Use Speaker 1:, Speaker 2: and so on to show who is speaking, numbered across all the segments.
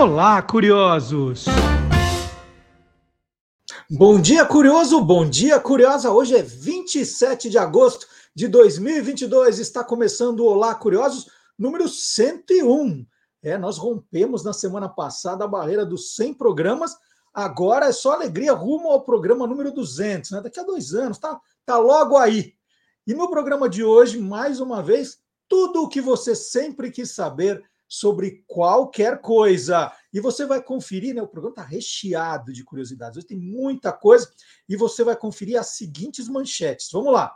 Speaker 1: Olá, curiosos!
Speaker 2: Bom dia, curioso! Bom dia, curiosa! Hoje é 27 de agosto de 2022. Está começando o Olá, curiosos, número 101. É, nós rompemos na semana passada a barreira dos 100 programas. Agora é só alegria rumo ao programa número 200, né? Daqui a dois anos, tá, tá logo aí. E no programa de hoje, mais uma vez, tudo o que você sempre quis saber sobre qualquer coisa. E você vai conferir, né? O programa está recheado de curiosidades. Hoje tem muita coisa e você vai conferir as seguintes manchetes. Vamos lá.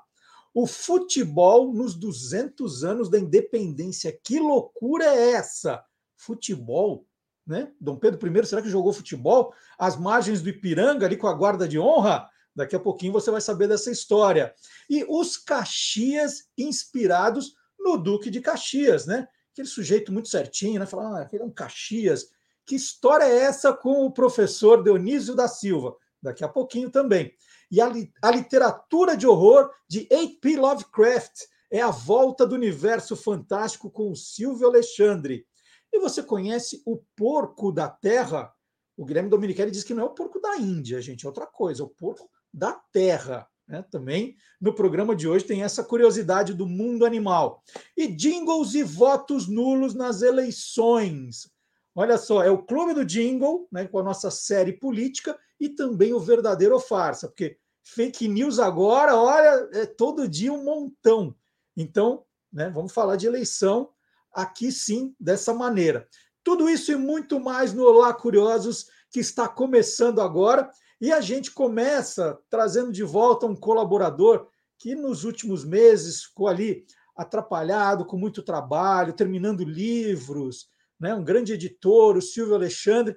Speaker 2: O futebol nos 200 anos da independência. Que loucura é essa? Futebol, né? Dom Pedro I, será que jogou futebol? As margens do Ipiranga, ali com a guarda de honra? Daqui a pouquinho você vai saber dessa história. E os Caxias inspirados no Duque de Caxias, né? Aquele sujeito muito certinho, né? Falar, ah, aquele é um Caxias. Que história é essa com o professor Dionísio da Silva? Daqui a pouquinho também. E a, li a literatura de horror de H.P. Lovecraft é a volta do universo fantástico com o Silvio Alexandre. E você conhece o porco da terra? O Guilherme Dominichelli diz que não é o porco da Índia, gente, é outra coisa, é o porco da terra. Né? Também no programa de hoje tem essa curiosidade do mundo animal. E jingles e votos nulos nas eleições. Olha só, é o Clube do Jingle, né, com a nossa série política, e também o Verdadeiro ou Farsa, porque fake news agora, olha, é todo dia um montão. Então, né, vamos falar de eleição aqui sim, dessa maneira. Tudo isso e muito mais no Olá Curiosos, que está começando agora. E a gente começa trazendo de volta um colaborador que nos últimos meses ficou ali atrapalhado, com muito trabalho, terminando livros, né? um grande editor, o Silvio Alexandre,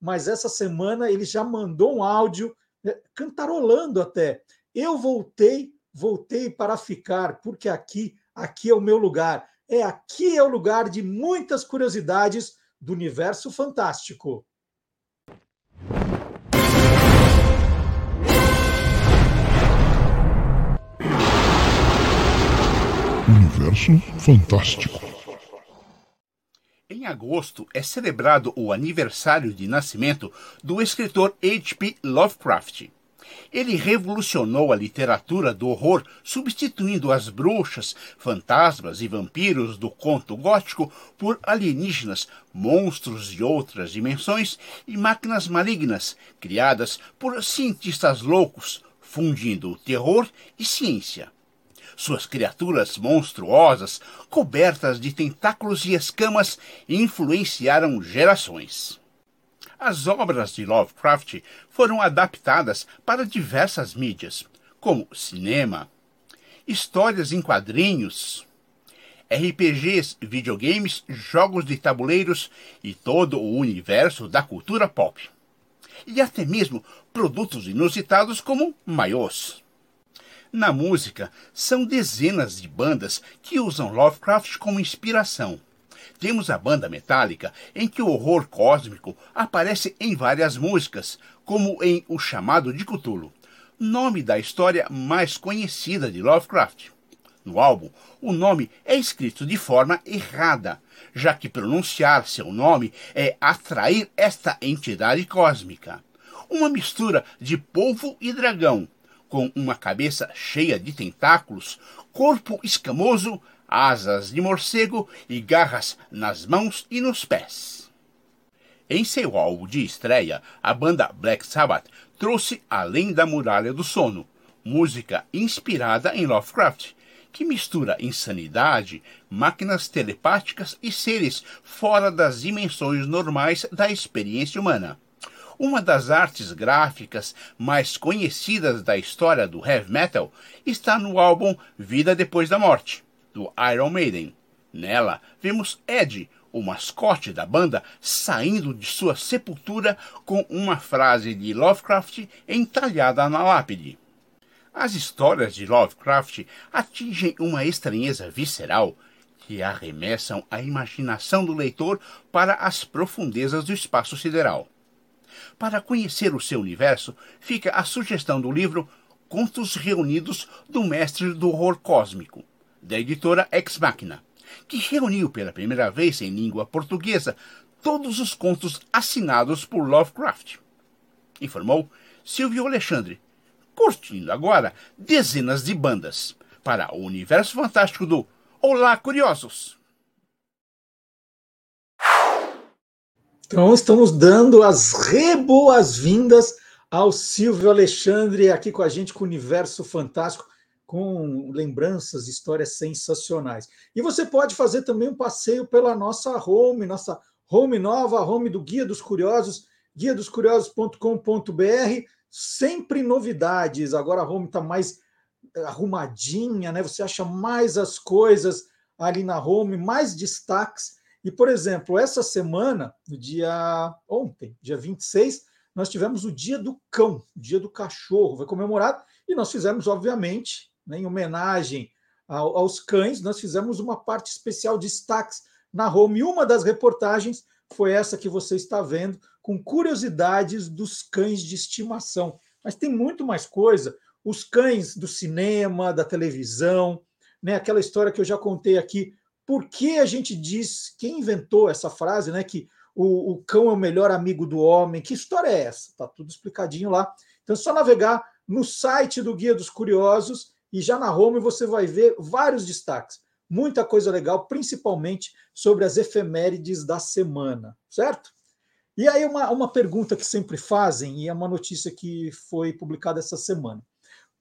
Speaker 2: mas essa semana ele já mandou um áudio, né? cantarolando até. Eu voltei, voltei para ficar, porque aqui, aqui é o meu lugar. É aqui é o lugar de muitas curiosidades do universo fantástico.
Speaker 3: Universo Fantástico.
Speaker 4: Em agosto é celebrado o aniversário de nascimento do escritor H.P. Lovecraft. Ele revolucionou a literatura do horror, substituindo as bruxas, fantasmas e vampiros do conto gótico por alienígenas, monstros de outras dimensões e máquinas malignas, criadas por cientistas loucos, fundindo terror e ciência. Suas criaturas monstruosas, cobertas de tentáculos e escamas, influenciaram gerações. As obras de Lovecraft foram adaptadas para diversas mídias, como cinema, histórias em quadrinhos, RPGs, videogames, jogos de tabuleiros e todo o universo da cultura pop. E até mesmo produtos inusitados como maiôs. Na música, são dezenas de bandas que usam Lovecraft como inspiração. Temos a banda metálica, em que o horror cósmico aparece em várias músicas, como em O Chamado de Cthulhu, nome da história mais conhecida de Lovecraft. No álbum, o nome é escrito de forma errada, já que pronunciar seu nome é atrair esta entidade cósmica. Uma mistura de polvo e dragão, com uma cabeça cheia de tentáculos, corpo escamoso, asas de morcego e garras nas mãos e nos pés. Em seu álbum de estreia, a banda Black Sabbath trouxe Além da Muralha do Sono, música inspirada em Lovecraft, que mistura insanidade, máquinas telepáticas e seres fora das dimensões normais da experiência humana. Uma das artes gráficas mais conhecidas da história do heavy metal está no álbum Vida Depois da Morte, do Iron Maiden. Nela, vemos Ed, o mascote da banda, saindo de sua sepultura com uma frase de Lovecraft entalhada na lápide. As histórias de Lovecraft atingem uma estranheza visceral que arremessam a imaginação do leitor para as profundezas do espaço sideral. Para conhecer o seu universo, fica a sugestão do livro Contos Reunidos do Mestre do Horror Cósmico, da editora Ex Machina, que reuniu pela primeira vez em língua portuguesa todos os contos assinados por Lovecraft. Informou Silvio Alexandre, curtindo agora dezenas de bandas para o universo fantástico do Olá Curiosos.
Speaker 2: Então estamos dando as reboas-vindas ao Silvio Alexandre aqui com a gente com o Universo Fantástico, com lembranças, histórias sensacionais. E você pode fazer também um passeio pela nossa home, nossa home nova, home do Guia dos Curiosos, guiadoscuriosos.com.br, sempre novidades. Agora a home está mais arrumadinha, né? Você acha mais as coisas ali na home, mais destaques e, por exemplo, essa semana, no dia ontem, dia 26, nós tivemos o Dia do Cão, o Dia do Cachorro, foi comemorado, e nós fizemos, obviamente, né, em homenagem ao, aos cães, nós fizemos uma parte especial de destaques na home. E uma das reportagens foi essa que você está vendo, com curiosidades dos cães de estimação. Mas tem muito mais coisa. Os cães do cinema, da televisão, né? aquela história que eu já contei aqui por que a gente diz, quem inventou essa frase, né? Que o, o cão é o melhor amigo do homem. Que história é essa? Tá tudo explicadinho lá. Então é só navegar no site do Guia dos Curiosos e já na home você vai ver vários destaques. Muita coisa legal, principalmente sobre as efemérides da semana, certo? E aí, uma, uma pergunta que sempre fazem, e é uma notícia que foi publicada essa semana.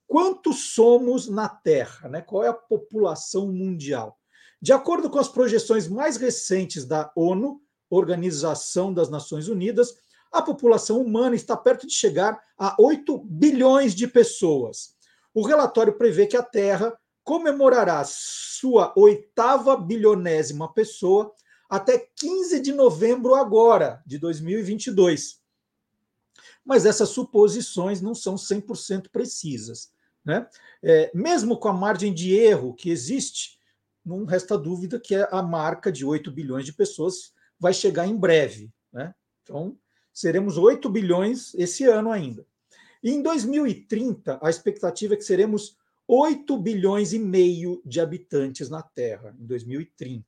Speaker 2: Quantos somos na Terra? Né? Qual é a população mundial? De acordo com as projeções mais recentes da ONU, Organização das Nações Unidas, a população humana está perto de chegar a 8 bilhões de pessoas. O relatório prevê que a Terra comemorará sua oitava bilionésima pessoa até 15 de novembro agora, de 2022. Mas essas suposições não são 100% precisas. Né? É, mesmo com a margem de erro que existe, não resta dúvida que a marca de 8 bilhões de pessoas vai chegar em breve. Né? Então, seremos 8 bilhões esse ano ainda. E em 2030, a expectativa é que seremos 8 bilhões e meio de habitantes na Terra, em 2030.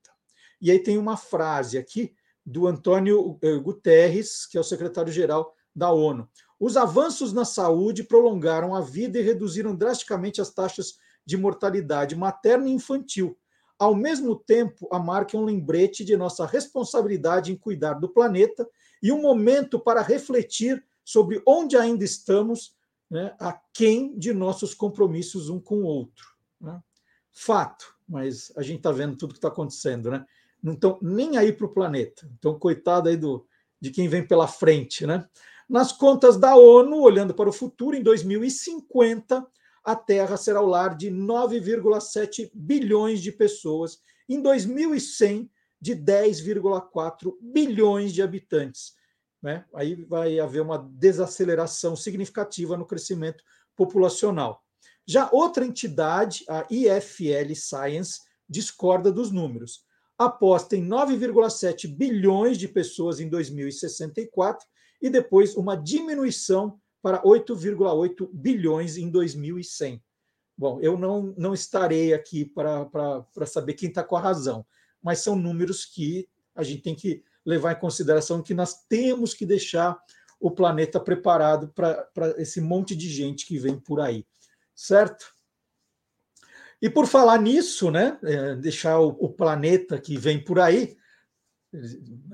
Speaker 2: E aí tem uma frase aqui do Antônio eh, Guterres, que é o secretário-geral da ONU. Os avanços na saúde prolongaram a vida e reduziram drasticamente as taxas de mortalidade materna e infantil, ao mesmo tempo, a marca é um lembrete de nossa responsabilidade em cuidar do planeta e um momento para refletir sobre onde ainda estamos, né, a quem de nossos compromissos um com o outro. Né? Fato, mas a gente está vendo tudo que está acontecendo, né? Não estão nem aí para o planeta. Então, coitado aí do, de quem vem pela frente, né? Nas contas da ONU, olhando para o futuro, em 2050, a Terra será o lar de 9,7 bilhões de pessoas, em 2100, de 10,4 bilhões de habitantes. Né? Aí vai haver uma desaceleração significativa no crescimento populacional. Já outra entidade, a IFL Science, discorda dos números. Aposta em 9,7 bilhões de pessoas em 2064 e depois uma diminuição para 8,8 bilhões em 2100. Bom, eu não, não estarei aqui para saber quem está com a razão, mas são números que a gente tem que levar em consideração que nós temos que deixar o planeta preparado para esse monte de gente que vem por aí, certo? E por falar nisso, né, é, deixar o, o planeta que vem por aí,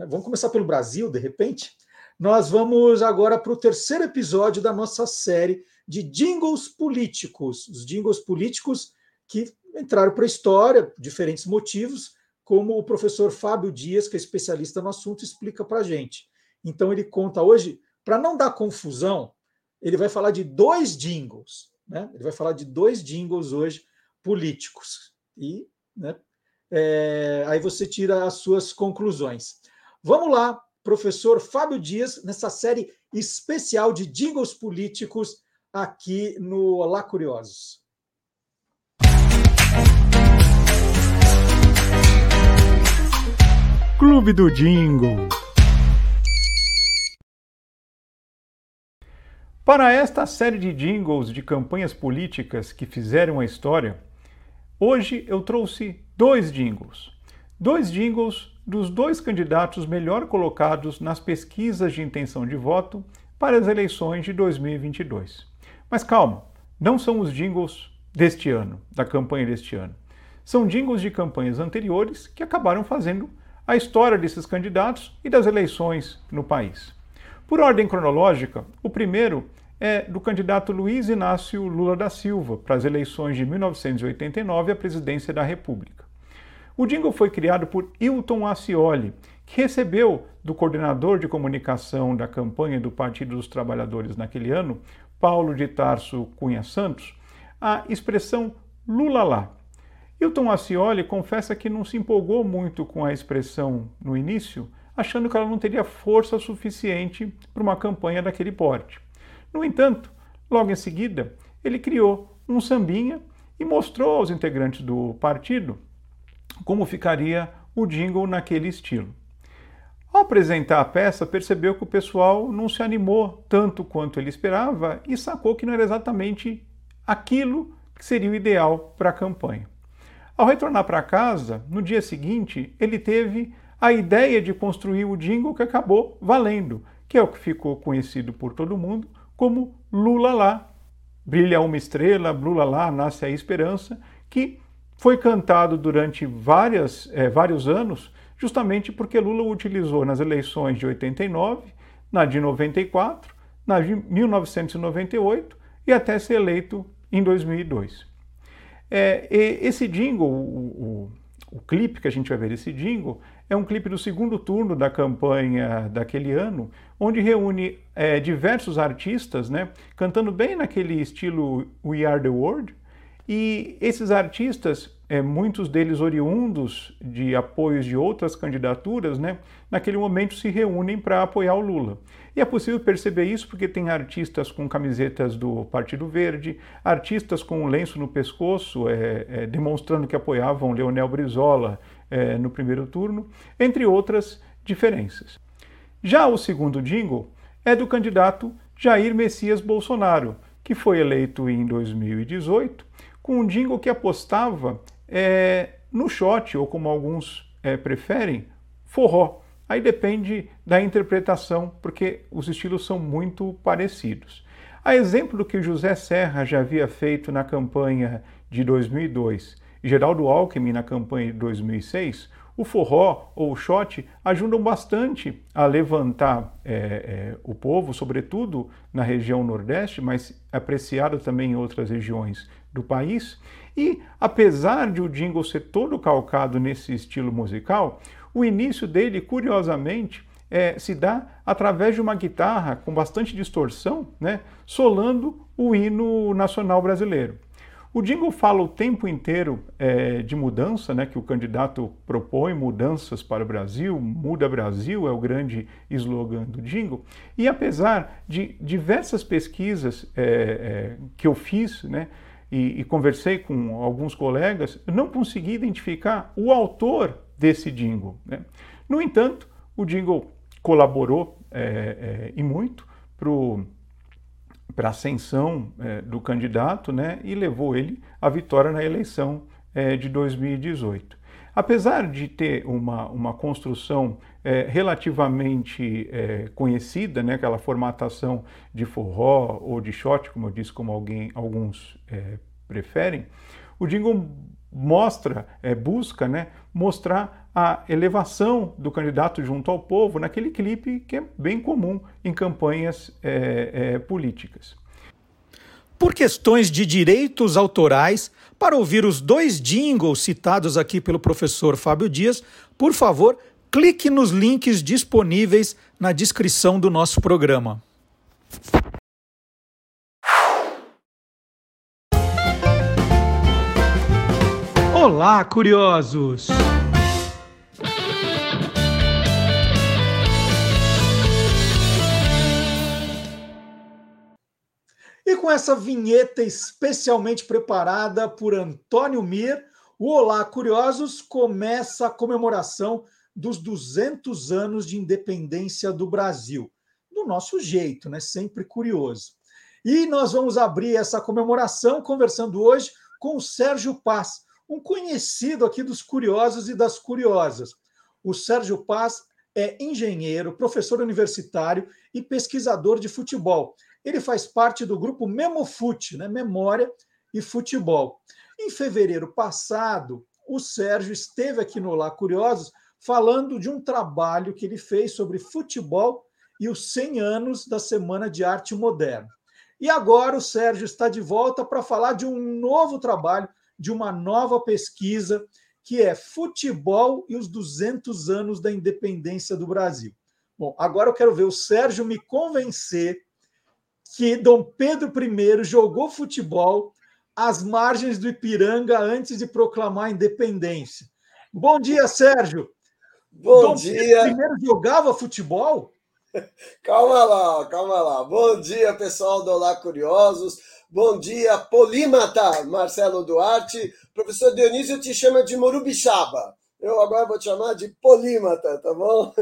Speaker 2: vamos começar pelo Brasil, de repente nós vamos agora para o terceiro episódio da nossa série de jingles políticos. Os jingles políticos que entraram para a história, diferentes motivos, como o professor Fábio Dias, que é especialista no assunto, explica para a gente. Então, ele conta hoje, para não dar confusão, ele vai falar de dois jingles. Né? Ele vai falar de dois jingles hoje políticos. E né, é, aí você tira as suas conclusões. Vamos lá professor Fábio Dias, nessa série especial de jingles políticos aqui no Olá Curiosos.
Speaker 1: Clube do Jingle. Para esta série de jingles de campanhas políticas que fizeram a história, hoje eu trouxe dois jingles. Dois jingles dos dois candidatos melhor colocados nas pesquisas de intenção de voto para as eleições de 2022. Mas calma, não são os jingles deste ano, da campanha deste ano. São jingles de campanhas anteriores que acabaram fazendo a história desses candidatos e das eleições no país. Por ordem cronológica, o primeiro é do candidato Luiz Inácio Lula da Silva para as eleições de 1989 à presidência da República. O jingle foi criado por Hilton Ascioli, que recebeu do coordenador de comunicação da campanha do Partido dos Trabalhadores naquele ano, Paulo de Tarso Cunha Santos, a expressão Lula lá. Hilton Ascioli confessa que não se empolgou muito com a expressão no início, achando que ela não teria força suficiente para uma campanha daquele porte. No entanto, logo em seguida, ele criou um sambinha e mostrou aos integrantes do partido como ficaria o jingle naquele estilo. Ao apresentar a peça, percebeu que o pessoal não se animou tanto quanto ele esperava e sacou que não era exatamente aquilo que seria o ideal para a campanha. Ao retornar para casa, no dia seguinte, ele teve a ideia de construir o jingle que acabou valendo, que é o que ficou conhecido por todo mundo como Lula lá. Brilha uma estrela, Lula lá, nasce a esperança, que foi cantado durante várias, é, vários anos, justamente porque Lula utilizou nas eleições de 89, na de 94, na de 1998 e até ser eleito em 2002. É, esse jingle, o, o, o, clipe que a gente vai ver desse jingle, é um clipe do segundo turno da campanha daquele ano, onde reúne é, diversos artistas, né, cantando bem naquele estilo We Are the World, e esses artistas, é, muitos deles oriundos de apoios de outras candidaturas, né, naquele momento se reúnem para apoiar o Lula. E é possível perceber isso porque tem artistas com camisetas do Partido Verde, artistas com um lenço no pescoço, é, é, demonstrando que apoiavam Leonel Brizola é, no primeiro turno, entre outras diferenças. Já o segundo jingle é do candidato Jair Messias Bolsonaro, que foi eleito em 2018 com um jingle que apostava é, no shot, ou como alguns é, preferem, forró. Aí depende da interpretação, porque os estilos são muito parecidos. A exemplo do que José Serra já havia feito na campanha de 2002 e Geraldo Alckmin na campanha de 2006, o forró ou o shot ajudam bastante a levantar é, é, o povo, sobretudo na região Nordeste, mas apreciado também em outras regiões do país. E apesar de o jingle ser todo calcado nesse estilo musical, o início dele, curiosamente, é, se dá através de uma guitarra com bastante distorção, né, solando o hino nacional brasileiro. O jingle fala o tempo inteiro é, de mudança, né, que o candidato propõe mudanças para o Brasil, muda Brasil é o grande slogan do jingle. E apesar de diversas pesquisas é, é, que eu fiz, né, e, e, conversei com alguns colegas, não consegui identificar o autor desse jingle. Né? No entanto, o jingle colaborou é, é, e muito para a ascensão é, do candidato né, e levou ele à vitória na eleição de 2018. Apesar de ter uma, uma construção é, relativamente é, conhecida, né, aquela formatação de forró ou de shot, como eu disse, como alguém, alguns é, preferem, o jingle mostra, é, busca né, mostrar a elevação do candidato junto ao povo naquele clipe que é bem comum em campanhas é, é, políticas.
Speaker 2: Por questões de direitos autorais, para ouvir os dois jingles citados aqui pelo professor Fábio Dias, por favor, clique nos links disponíveis na descrição do nosso programa. Olá, curiosos! E com essa vinheta especialmente preparada por Antônio Mir, o Olá Curiosos começa a comemoração dos 200 anos de independência do Brasil. Do nosso jeito, né? Sempre curioso. E nós vamos abrir essa comemoração conversando hoje com o Sérgio Paz, um conhecido aqui dos curiosos e das curiosas. O Sérgio Paz é engenheiro, professor universitário e pesquisador de futebol. Ele faz parte do grupo Memofute, né? Memória e Futebol. Em fevereiro passado, o Sérgio esteve aqui no Lá Curiosos falando de um trabalho que ele fez sobre futebol e os 100 anos da Semana de Arte Moderna. E agora o Sérgio está de volta para falar de um novo trabalho, de uma nova pesquisa, que é Futebol e os 200 anos da independência do Brasil. Bom, agora eu quero ver o Sérgio me convencer que Dom Pedro I jogou futebol às margens do Ipiranga antes de proclamar a independência. Bom dia, Sérgio.
Speaker 5: Bom Dom dia.
Speaker 2: Primeiro jogava futebol?
Speaker 5: Calma lá, calma lá. Bom dia, pessoal do Olá Curiosos. Bom dia, polímata Marcelo Duarte. Professor Dionísio te chama de Morubixaba. Eu agora vou te chamar de polímata, tá bom?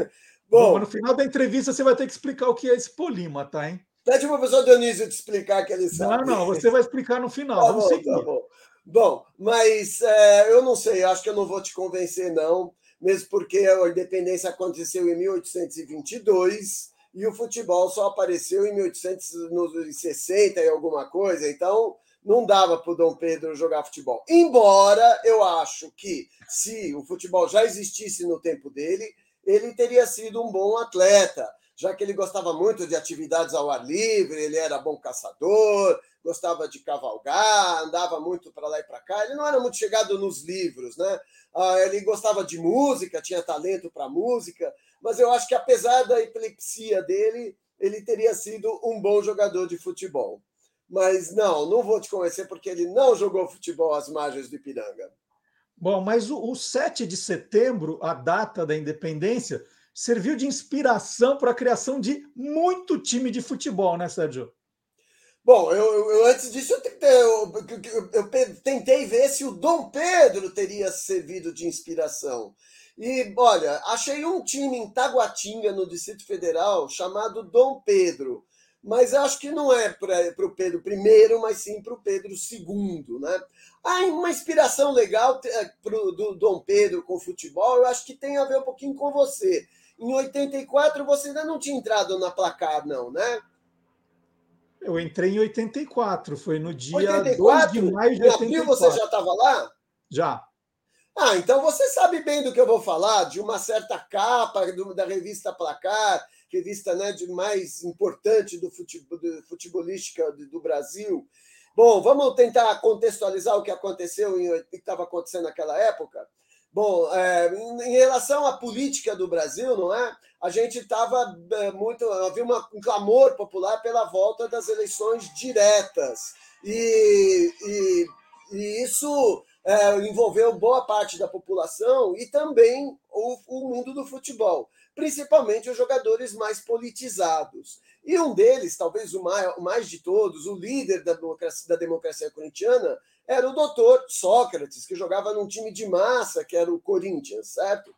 Speaker 2: Bom, no final da entrevista você vai ter que explicar o que é esse polímata, hein?
Speaker 5: Pede para o professor Dionísio te explicar que ele sabe.
Speaker 2: Não, não, você vai explicar no final.
Speaker 5: Tá bom, tá bom. Bom, mas é, eu não sei, acho que eu não vou te convencer, não, mesmo porque a independência aconteceu em 1822 e o futebol só apareceu em 1860 e alguma coisa, então não dava para o Dom Pedro jogar futebol. Embora eu acho que se o futebol já existisse no tempo dele, ele teria sido um bom atleta já que ele gostava muito de atividades ao ar livre, ele era bom caçador, gostava de cavalgar, andava muito para lá e para cá. Ele não era muito chegado nos livros, né? Ah, ele gostava de música, tinha talento para música, mas eu acho que apesar da epilepsia dele, ele teria sido um bom jogador de futebol. Mas não, não vou te conhecer porque ele não jogou futebol às margens do Ipiranga.
Speaker 2: Bom, mas o, o 7 de setembro, a data da independência, serviu de inspiração para a criação de muito time de futebol, né, Sérgio?
Speaker 5: Bom, eu, eu antes disso eu tentei, eu, eu tentei, ver se o Dom Pedro teria servido de inspiração. E olha, achei um time em Taguatinga, no Distrito Federal, chamado Dom Pedro. Mas acho que não é para o Pedro I, mas sim para o Pedro II. Né? Ah, uma inspiração legal eh, pro, do Dom Pedro com o futebol, eu acho que tem a ver um pouquinho com você. Em 84 você ainda não tinha entrado na placar, não, né?
Speaker 2: Eu entrei em 84, foi no dia 84? 2 de maio de 84. Em abril
Speaker 5: você já estava lá?
Speaker 2: Já.
Speaker 5: Ah, então você sabe bem do que eu vou falar, de uma certa capa do, da revista Placar, revista né, de mais importante do, futebol, do futebolística do, do Brasil. Bom, vamos tentar contextualizar o que aconteceu e o que estava acontecendo naquela época. Bom, é, em relação à política do Brasil, não é? A gente estava é, muito. Havia uma, um clamor popular pela volta das eleições diretas. E, e, e isso é, envolveu boa parte da população e também o, o mundo do futebol, principalmente os jogadores mais politizados. E um deles, talvez o mais, o mais de todos, o líder da democracia, da democracia corintiana, era o doutor Sócrates, que jogava num time de massa, que era o Corinthians, certo?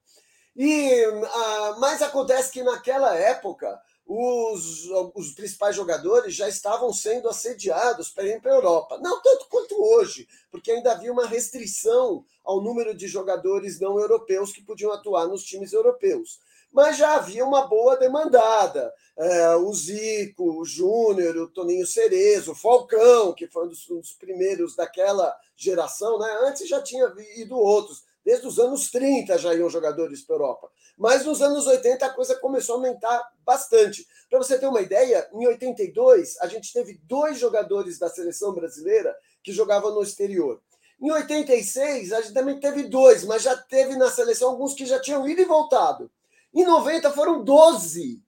Speaker 5: E, ah, mas acontece que naquela época os, os principais jogadores já estavam sendo assediados para ir para a Europa. Não tanto quanto hoje, porque ainda havia uma restrição ao número de jogadores não europeus que podiam atuar nos times europeus mas já havia uma boa demandada. É, o Zico, o Júnior, o Toninho Cerezo, o Falcão, que foi um dos, um dos, primeiros daquela geração, né? antes já tinha ido outros. Desde os anos 30 já iam jogadores para a Europa. Mas nos anos 80 a coisa começou a aumentar bastante. Para você ter uma ideia, em 82 a gente teve dois jogadores da seleção brasileira que jogavam no exterior. Em 86 a gente também teve dois, mas já teve na seleção alguns que já tinham ido e voltado. Em 90 foram 12.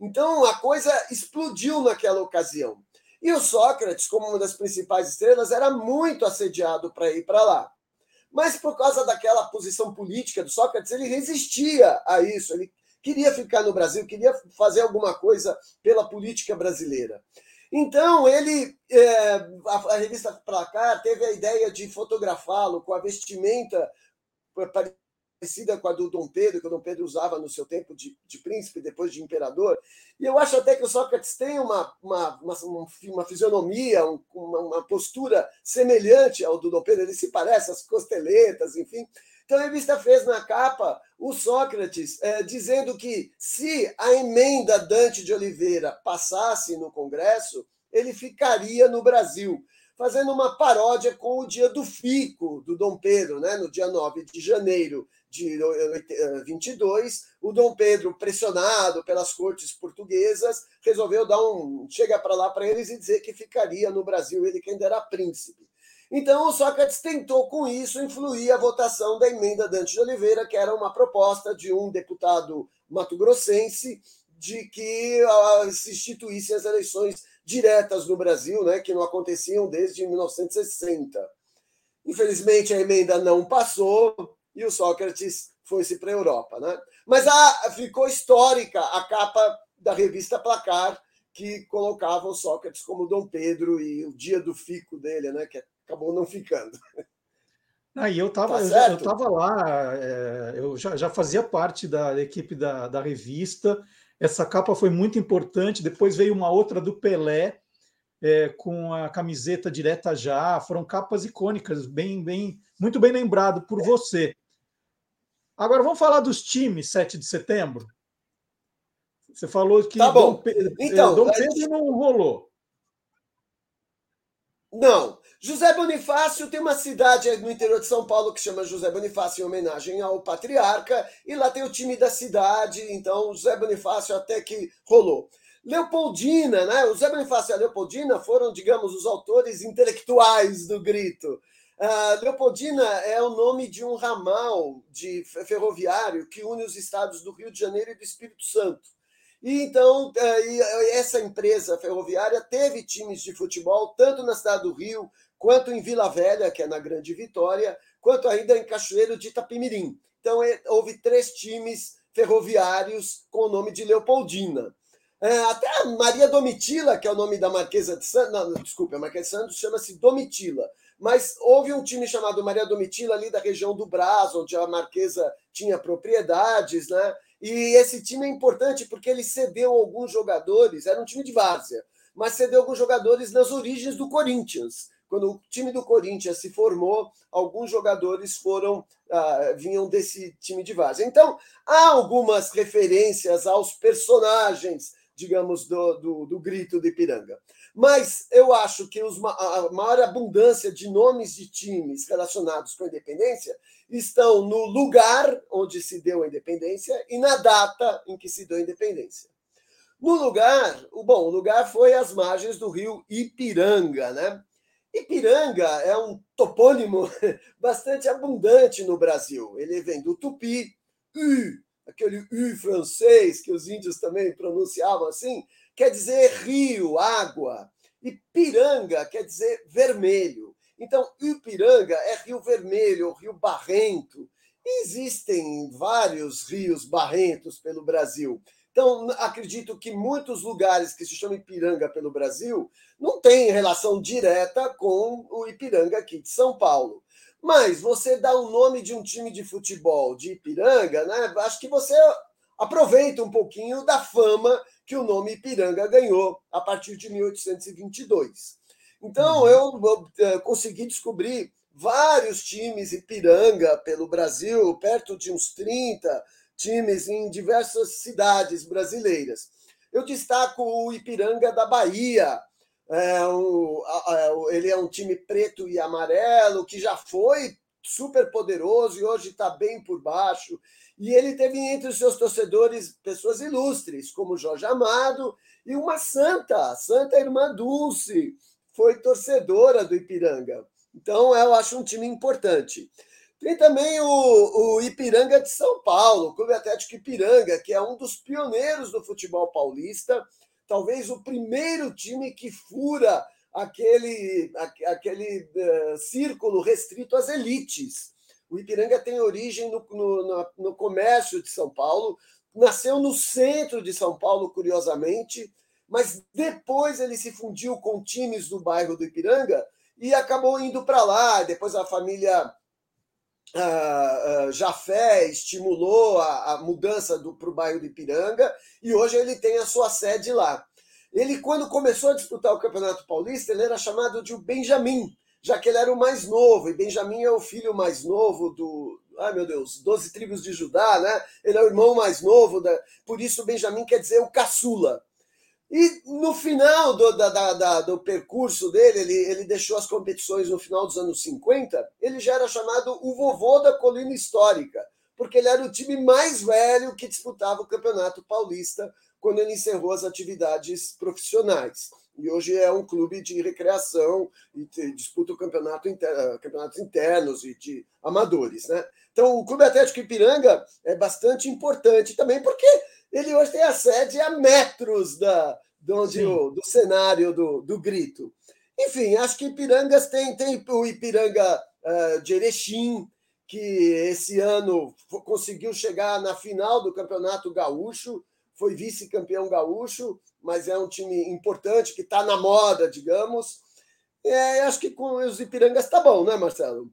Speaker 5: Então a coisa explodiu naquela ocasião. E o Sócrates, como uma das principais estrelas, era muito assediado para ir para lá. Mas por causa daquela posição política do Sócrates, ele resistia a isso. Ele queria ficar no Brasil, queria fazer alguma coisa pela política brasileira. Então, ele, é, a, a, revista Placar teve a ideia de fotografá-lo com a vestimenta parecida com a do Dom Pedro, que o Dom Pedro usava no seu tempo de, de príncipe, depois de imperador. E eu acho até que o Sócrates tem uma, uma, uma, uma fisionomia, uma, uma postura semelhante ao do Dom Pedro. Ele se parece, as costeletas, enfim. Então a revista fez na capa o Sócrates é, dizendo que se a emenda Dante de Oliveira passasse no Congresso, ele ficaria no Brasil, fazendo uma paródia com o dia do fico do Dom Pedro, né, no dia 9 de janeiro de 22, o Dom Pedro, pressionado pelas cortes portuguesas, resolveu dar um chega para lá para eles e dizer que ficaria no Brasil, ele que ainda era príncipe. Então, o Sócrates tentou, com isso, influir a votação da emenda Dante de Oliveira, que era uma proposta de um deputado mato-grossense de que uh, se instituíssem as eleições diretas no Brasil, né, que não aconteciam desde 1960. Infelizmente, a emenda não passou e o Sócrates foi-se para a Europa. Né? Mas a, ficou histórica a capa da revista Placar, que colocava o Sócrates como Dom Pedro e o dia do fico dele, né, que acabou não ficando.
Speaker 2: Ah, e eu estava tá eu tava lá, é, eu já, já, fazia parte da equipe da, da revista. Essa capa foi muito importante. Depois veio uma outra do Pelé, é, com a camiseta direta já. Foram capas icônicas, bem, bem, muito bem lembrado por você. Agora vamos falar dos times 7 de setembro. Você falou que
Speaker 5: tá bom.
Speaker 2: Dom, Pedro, então, Dom Pedro não rolou.
Speaker 5: Não. José Bonifácio tem uma cidade no interior de São Paulo que chama José Bonifácio em homenagem ao patriarca, e lá tem o time da cidade, então José Bonifácio até que rolou. Leopoldina, né? O José Bonifácio e a Leopoldina foram, digamos, os autores intelectuais do grito. Uh, Leopoldina é o nome de um ramal de ferroviário que une os estados do Rio de Janeiro e do Espírito Santo. E então, eh, essa empresa ferroviária teve times de futebol tanto na cidade do Rio, quanto em Vila Velha, que é na Grande Vitória, quanto ainda em Cachoeiro de Itapimirim. Então, é, houve três times ferroviários com o nome de Leopoldina. Até a Maria Domitila, que é o nome da Marquesa de Santos, desculpa, a Marquesa de Santos chama-se Domitila. Mas houve um time chamado Maria Domitila ali da região do Brás, onde a Marquesa tinha propriedades, né? E esse time é importante porque ele cedeu alguns jogadores, era um time de várzea, mas cedeu alguns jogadores nas origens do Corinthians. Quando o time do Corinthians se formou, alguns jogadores foram ah, vinham desse time de várzea. Então, há algumas referências aos personagens, digamos, do, do, do grito de Ipiranga. Mas eu acho que os, a maior abundância de nomes de times relacionados com a independência estão no lugar onde se deu a independência e na data em que se deu a independência. No lugar, o bom, lugar foi as margens do rio Ipiranga, né? Ipiranga é um topônimo bastante abundante no Brasil. Ele vem do tupi, U, aquele U francês que os índios também pronunciavam assim, quer dizer rio, água. E piranga quer dizer vermelho. Então, Ipiranga é rio vermelho, rio barrento. existem vários rios barrentos pelo Brasil. Então, acredito que muitos lugares que se chamam Ipiranga pelo Brasil não têm relação direta com o Ipiranga aqui de São Paulo. Mas você dá o nome de um time de futebol de Ipiranga, né? Acho que você aproveita um pouquinho da fama que o nome Ipiranga ganhou a partir de 1822. Então, uhum. eu, eu eh, consegui descobrir vários times Ipiranga pelo Brasil, perto de uns 30 times em diversas cidades brasileiras. Eu destaco o Ipiranga da Bahia. É um, ele é um time preto e amarelo que já foi super poderoso e hoje está bem por baixo. E ele teve entre os seus torcedores pessoas ilustres, como Jorge Amado e uma santa, Santa Irmã Dulce, foi torcedora do Ipiranga. Então, eu acho um time importante. Tem também o, o, Ipiranga de São Paulo, o Clube Atlético Ipiranga, que é um dos pioneiros do futebol paulista, talvez o primeiro time que fura aquele, aquele uh, círculo restrito às elites. O Ipiranga tem origem no, no, no comércio de São Paulo, nasceu no centro de São Paulo, curiosamente, mas depois ele se fundiu com times do bairro do Ipiranga e acabou indo para lá. Depois a família uh, uh, Jafé estimulou a, a mudança para o bairro do Ipiranga e hoje ele tem a sua sede lá. Ele, quando começou a disputar o Campeonato Paulista, ele era chamado de Benjamin, já que ele era o mais novo, e Benjamin é o filho mais novo do, ai meu Deus, 12 tribos de Judá, né? Ele é o irmão mais novo, da, por isso Benjamim quer dizer o caçula. E no final do, da, da, da, do percurso dele, ele, ele deixou as competições no final dos anos 50, ele já era chamado o vovô da colina histórica, porque ele era o time mais velho que disputava o Campeonato Paulista quando ele encerrou as atividades profissionais. E hoje é um clube de recreação e disputa o campeonato inter, campeonatos internos e de amadores. Né? Então, o Clube Atlético Ipiranga é bastante importante também, porque ele hoje tem a sede a metros da, do, do, do cenário do, do grito. Enfim, acho que Ipirangas tem, tem o Ipiranga uh, de Erechim, que esse ano conseguiu chegar na final do Campeonato Gaúcho, foi vice-campeão gaúcho, mas é um time importante que está na moda, digamos. É, acho que com os Ipirangas está bom, né, Marcelo?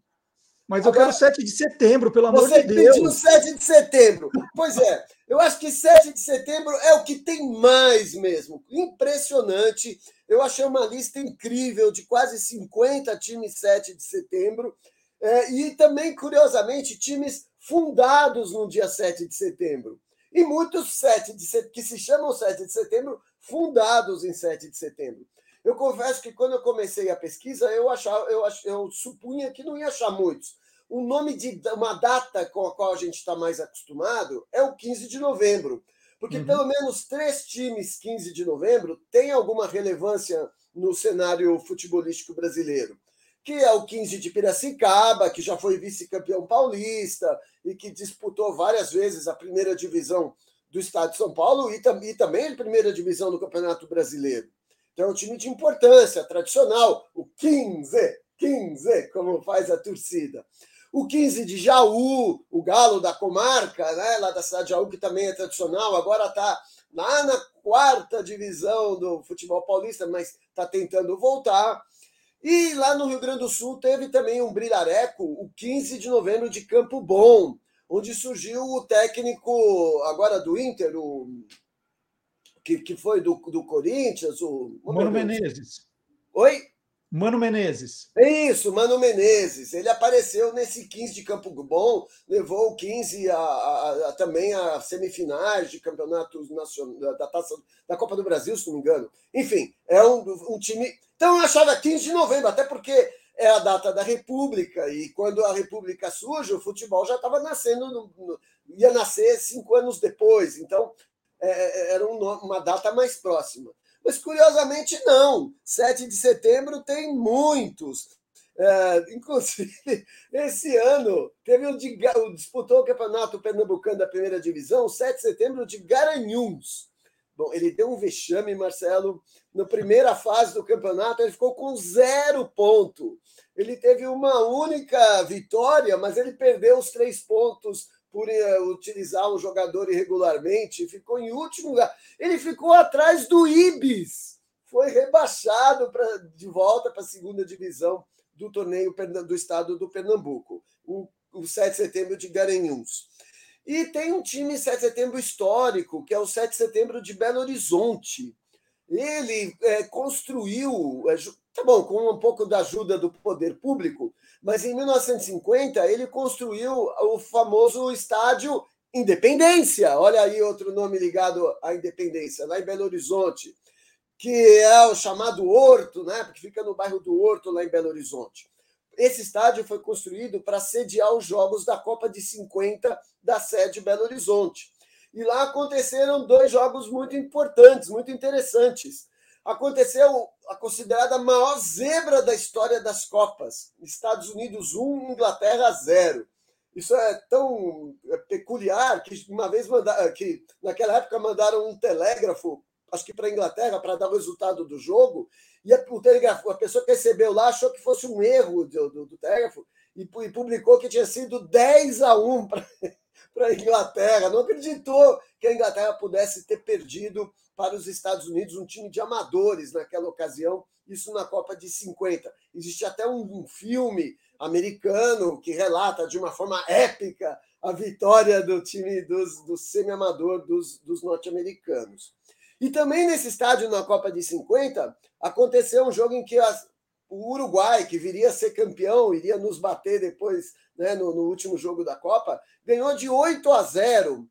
Speaker 2: Mas eu Agora, quero 7 de setembro, pelo amor de Deus.
Speaker 5: Você pediu 7 de setembro. Pois é, eu acho que 7 de setembro é o que tem mais mesmo. Impressionante. Eu achei uma lista incrível de quase 50 times 7 de setembro. É, e também, curiosamente, times fundados no dia 7 de setembro. E muitos 7 de setembro, que se chamam 7 de setembro, fundados em 7 de setembro. Eu confesso que quando eu comecei a pesquisa, eu achava, eu, eu supunha que não ia achar muitos. O nome de uma data com a qual a gente está mais acostumado é o 15 de novembro, porque uhum. pelo menos três times 15 de novembro têm alguma relevância no cenário futebolístico brasileiro que é o 15 de Piracicaba, que já foi vice-campeão paulista e que disputou várias vezes a primeira divisão do estado de São Paulo e, e também a primeira divisão do Campeonato Brasileiro. Então é um time de importância, tradicional, o 15, 15, como faz a torcida. O 15 de Jaú, o galo da comarca, né, lá da cidade de Jaú, que também é tradicional, agora está lá na quarta divisão do futebol paulista, mas está tentando voltar. E lá no Rio Grande do Sul teve também um brilhareco, o 15 de novembro de Campo Bom, onde surgiu o técnico agora do Inter, o que, que foi do, do Corinthians, o
Speaker 2: Mano Menezes.
Speaker 5: Oi?
Speaker 2: Mano Menezes.
Speaker 5: Isso, Mano Menezes. Ele apareceu nesse 15 de Campo Bom, levou o 15 a, a, a também a semifinais de campeonatos nacionais, da, taça, da Copa do Brasil, se não me engano. Enfim, é um, um time. Então eu achava 15 de novembro, até porque é a data da República, e quando a República surge, o futebol já estava nascendo, no, no, ia nascer cinco anos depois, então é, é era um, uma data mais próxima. Mas, curiosamente, não. 7 de setembro tem muitos. É, inclusive, esse ano teve um de, disputou o campeonato pernambucano da primeira divisão, 7 de setembro, de Garanhuns. Bom, ele deu um vexame, Marcelo. Na primeira fase do campeonato, ele ficou com zero ponto. Ele teve uma única vitória, mas ele perdeu os três pontos por eh, utilizar um jogador irregularmente, ficou em último lugar. Ele ficou atrás do Ibis, foi rebaixado pra, de volta para a segunda divisão do torneio do estado do Pernambuco, o, o 7 de setembro de Garanhuns. E tem um time 7 de setembro histórico, que é o 7 de setembro de Belo Horizonte. Ele é, construiu, é, tá bom, com um pouco da ajuda do poder público, mas em 1950 ele construiu o famoso estádio Independência. Olha aí outro nome ligado à Independência, lá em Belo Horizonte, que é o chamado Horto, né? Porque fica no bairro do Horto, lá em Belo Horizonte. Esse estádio foi construído para sediar os jogos da Copa de 50 da sede Belo Horizonte. E lá aconteceram dois jogos muito importantes, muito interessantes aconteceu a considerada maior zebra da história das Copas. Estados Unidos 1, Inglaterra 0. Isso é tão é, peculiar que uma vez mandaram, que naquela época mandaram um telégrafo, acho que para a Inglaterra, para dar o resultado do jogo, e a, o telégrafo, a pessoa que recebeu lá achou que fosse um erro do, do, do telégrafo e, e, publicou que tinha sido 10 a 1 para para a Inglaterra, não acreditou que a Inglaterra pudesse ter perdido para os Estados Unidos um time de amadores naquela ocasião, isso na Copa de 50. Existe até um, um filme americano que relata de uma forma épica a vitória do time dos, do semi-amador dos, dos norte-americanos. E também nesse estádio, na Copa de 50, aconteceu um jogo em que as, o Uruguai, que viria a ser campeão, iria nos bater depois né, no, no, último jogo da Copa, ganhou de 8 a 0.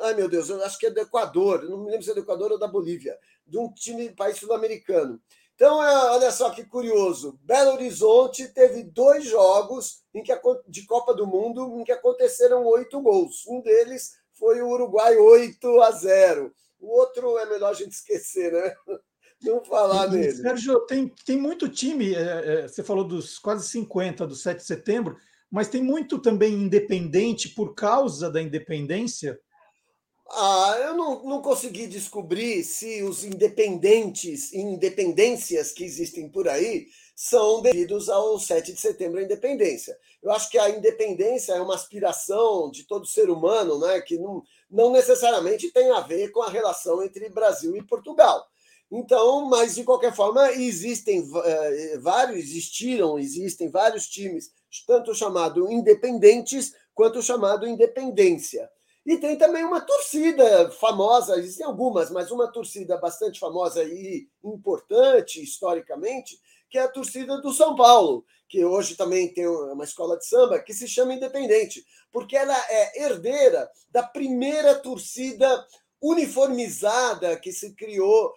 Speaker 5: Ai, meu Deus, eu acho que é do Equador, não me lembro se é do Equador ou da Bolívia, de um time país sul-americano. Então, é, olha só que curioso. Belo Horizonte teve dois jogos em que, de Copa do Mundo em que aconteceram oito gols. Um deles foi o Uruguai 8 a 0. O outro é melhor a gente esquecer, né? Não falar e, nele.
Speaker 2: Sérgio, tem, tem muito time, é, é, você falou dos quase 50 do 7 de setembro, mas tem muito também independente por causa da independência
Speaker 5: ah, eu não, não consegui descobrir se os independentes e independências que existem por aí são devidos ao 7 de setembro, a independência. Eu acho que a independência é uma aspiração de todo ser humano, né, que não, não necessariamente tem a ver com a relação entre Brasil e Portugal. Então, mas de qualquer forma, existem eh, vários, existiram, existem vários times, tanto chamado independentes quanto chamado independência. E tem também uma torcida famosa, existem algumas, mas uma torcida bastante famosa e importante historicamente, que é a torcida do São Paulo, que hoje também tem uma escola de samba que se chama Independente, porque ela é herdeira da primeira torcida uniformizada que se criou,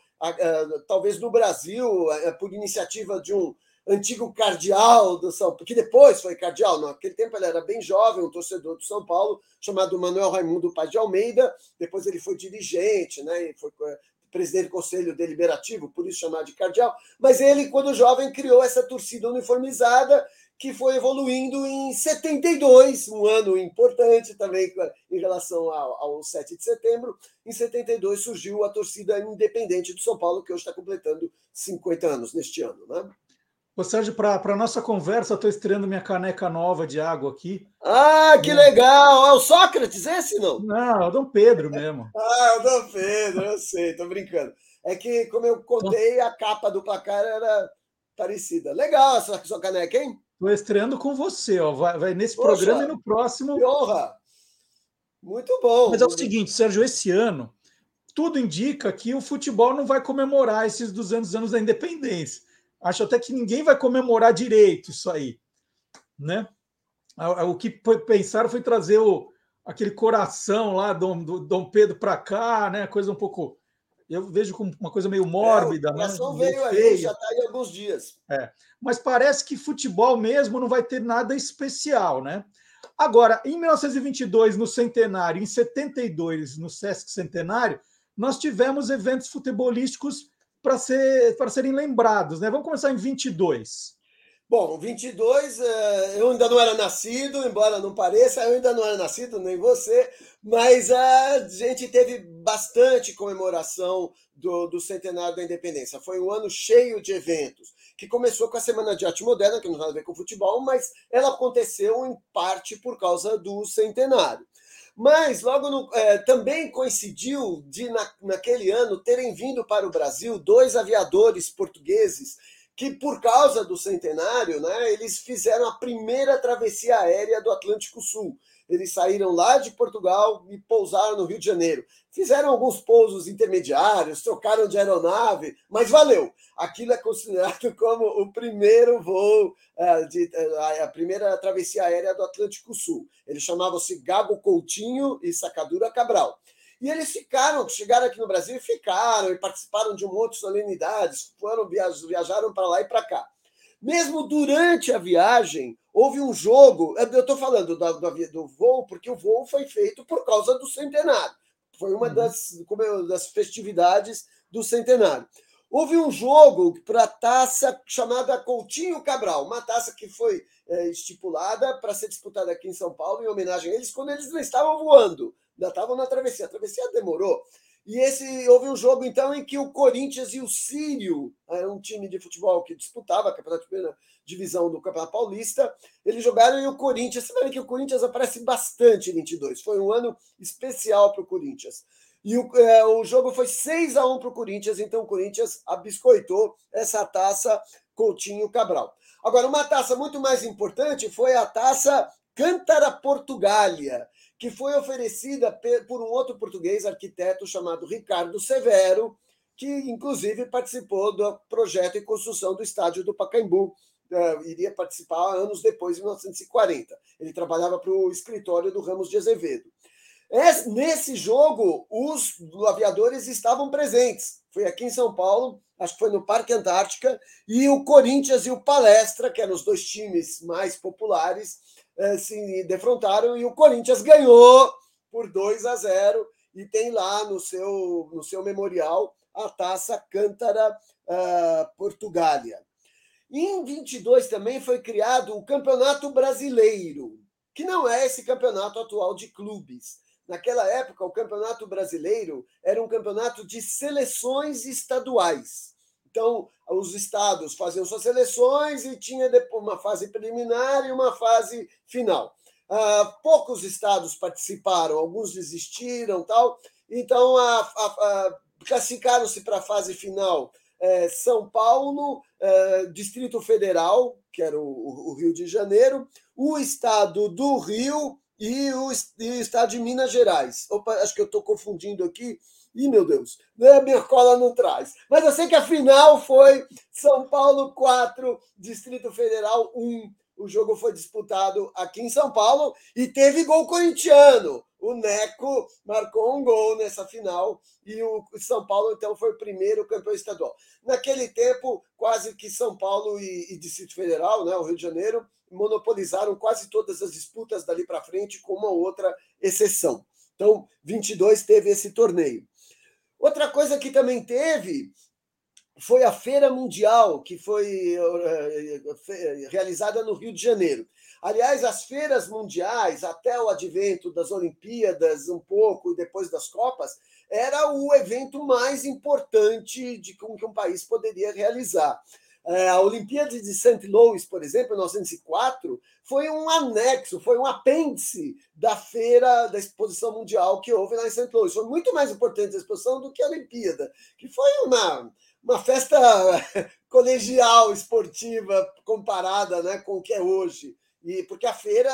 Speaker 5: talvez no Brasil, por iniciativa de um antigo cardeal do São Paulo, que depois foi cardeal, naquele tempo ele era bem jovem, um torcedor do São Paulo, chamado Manuel Raimundo Paz de Almeida, depois ele foi dirigente, né, foi eh, presidente do Conselho Deliberativo, por isso chamado de cardeal, mas ele, quando jovem, criou essa torcida uniformizada que foi evoluindo em 72, um ano importante também em relação ao, ao 7 de setembro. Em 72 surgiu a torcida independente do São Paulo, que hoje está completando 50 anos neste ano. Né?
Speaker 2: Ô, Sérgio, para a nossa conversa, eu estou estreando minha caneca nova de água aqui.
Speaker 5: Ah, que legal! É o Sócrates esse, não?
Speaker 2: Não, é o Dom Pedro mesmo.
Speaker 5: ah, é o Dom Pedro, eu sei, estou brincando. É que, como eu contei, a capa do placar era parecida. Legal essa sua caneca, hein?
Speaker 2: Estou estreando com você, ó. Vai, vai nesse Poxa, programa e no próximo.
Speaker 5: Que honra! Muito bom.
Speaker 2: Mas é o seguinte, Sérgio, esse ano, tudo indica que o futebol não vai comemorar esses 200 anos da independência acho até que ninguém vai comemorar direito isso aí, né? O que pensaram foi trazer o, aquele coração lá do, do Dom Pedro para cá, né? Coisa um pouco, eu vejo como uma coisa meio mórbida, é, o
Speaker 5: né? coração né? veio aí, já está em alguns dias.
Speaker 2: É, mas parece que futebol mesmo não vai ter nada especial, né? Agora, em 1922, no centenário, em 72, no Sesc Centenário, nós tivemos eventos futebolísticos para ser, serem lembrados. Né? Vamos começar em 22.
Speaker 5: Bom, 22, eh, eu ainda não era nascido, embora não pareça, eu ainda não era nascido, nem você, mas a gente teve bastante comemoração do, do centenário da independência. Foi um ano cheio de eventos, que começou com a Semana de Arte Moderna, que não tem nada a ver com futebol, mas ela aconteceu em parte por causa do centenário. Mas logo no, é, também coincidiu de, na, naquele ano, terem vindo para o Brasil dois aviadores portugueses que, por causa do centenário, né, eles fizeram a primeira travessia aérea do Atlântico Sul. Eles saíram lá de Portugal e pousaram no Rio de Janeiro. Fizeram alguns pousos intermediários, trocaram de aeronave, mas valeu. Aquilo é considerado como o primeiro voo, é, de, é, a primeira travessia aérea do Atlântico Sul. Eles chamavam-se Gago Coutinho e Sacadura Cabral. E eles ficaram, chegaram aqui no Brasil e ficaram, e participaram de um monte de solenidades, foram, viajaram para lá e para cá. Mesmo durante a viagem, houve um jogo. Eu estou falando do, do, do, voo, porque o voo foi feito por causa do centenário. Foi uma uhum. das, das festividades do centenário. Houve um jogo para a taça chamada Coutinho Cabral, uma taça que foi é, estipulada para ser disputada aqui em São Paulo, em homenagem a eles, quando eles não estavam voando, ainda estavam na travessia. A travessia demorou. E esse houve um jogo, então, em que o Corinthians e o Sírio, era um time de futebol que disputava a primeira divisão do Campeonato Paulista, eles jogaram e o Corinthians. Você vê que o Corinthians aparece bastante em 22. Foi um ano especial para o Corinthians. E o, é, o jogo foi 6 a 1 para o Corinthians, então o Corinthians abiscoitou essa taça Coutinho Cabral. Agora, uma taça muito mais importante foi a taça Cântara Portugália, que foi oferecida por um outro português arquiteto chamado Ricardo Severo, que inclusive participou do projeto e construção do estádio do Pacaembu. Uh, iria participar anos depois, em 1940. Ele trabalhava para o escritório do Ramos de Azevedo. Nesse jogo, os aviadores estavam presentes. Foi aqui em São Paulo, acho que foi no Parque Antártica, e o Corinthians e o Palestra, que eram os dois times mais populares, se defrontaram e o Corinthians ganhou por 2 a 0 e tem lá no seu, no seu memorial a taça Cântara uh, Portugália. Em 22 também foi criado o Campeonato Brasileiro, que não é esse campeonato atual de clubes. Naquela época, o Campeonato Brasileiro era um campeonato de seleções estaduais. Então, os estados faziam suas seleções e tinha depois uma fase preliminar e uma fase final. Uh, poucos estados participaram, alguns desistiram, tal. Então, a, a, a, classificaram-se para a fase final é, São Paulo, é, Distrito Federal, que era o, o, Rio de Janeiro, o estado do Rio e o, e o estado de Minas Gerais. Opa, acho que eu estou confundindo aqui. Ih, meu Deus, né? minha cola não traz. Mas eu sei que a final foi São Paulo 4, Distrito Federal 1. O jogo foi disputado aqui em São Paulo e teve gol corintiano. O Neco marcou um gol nessa final e o São Paulo, então, foi o primeiro campeão estadual. Naquele tempo, quase que São Paulo e, e Distrito Federal, né, o Rio de Janeiro, monopolizaram quase todas as disputas dali para frente, com uma outra exceção. Então, 22 teve esse torneio. Outra coisa que também teve foi a Feira Mundial, que foi eh, realizada no Rio de Janeiro. Aliás, as feiras mundiais, até o advento das Olimpíadas, um pouco, e depois das Copas, era o evento mais importante de que um país poderia realizar. É, a Olimpíada de St. Louis, por exemplo, em 1904, foi um anexo, foi um apêndice da feira da exposição mundial que houve lá em St. Louis. Foi muito mais importante a exposição do que a Olimpíada, que foi uma, uma festa colegial, esportiva, comparada né, com o que é hoje. E porque a feira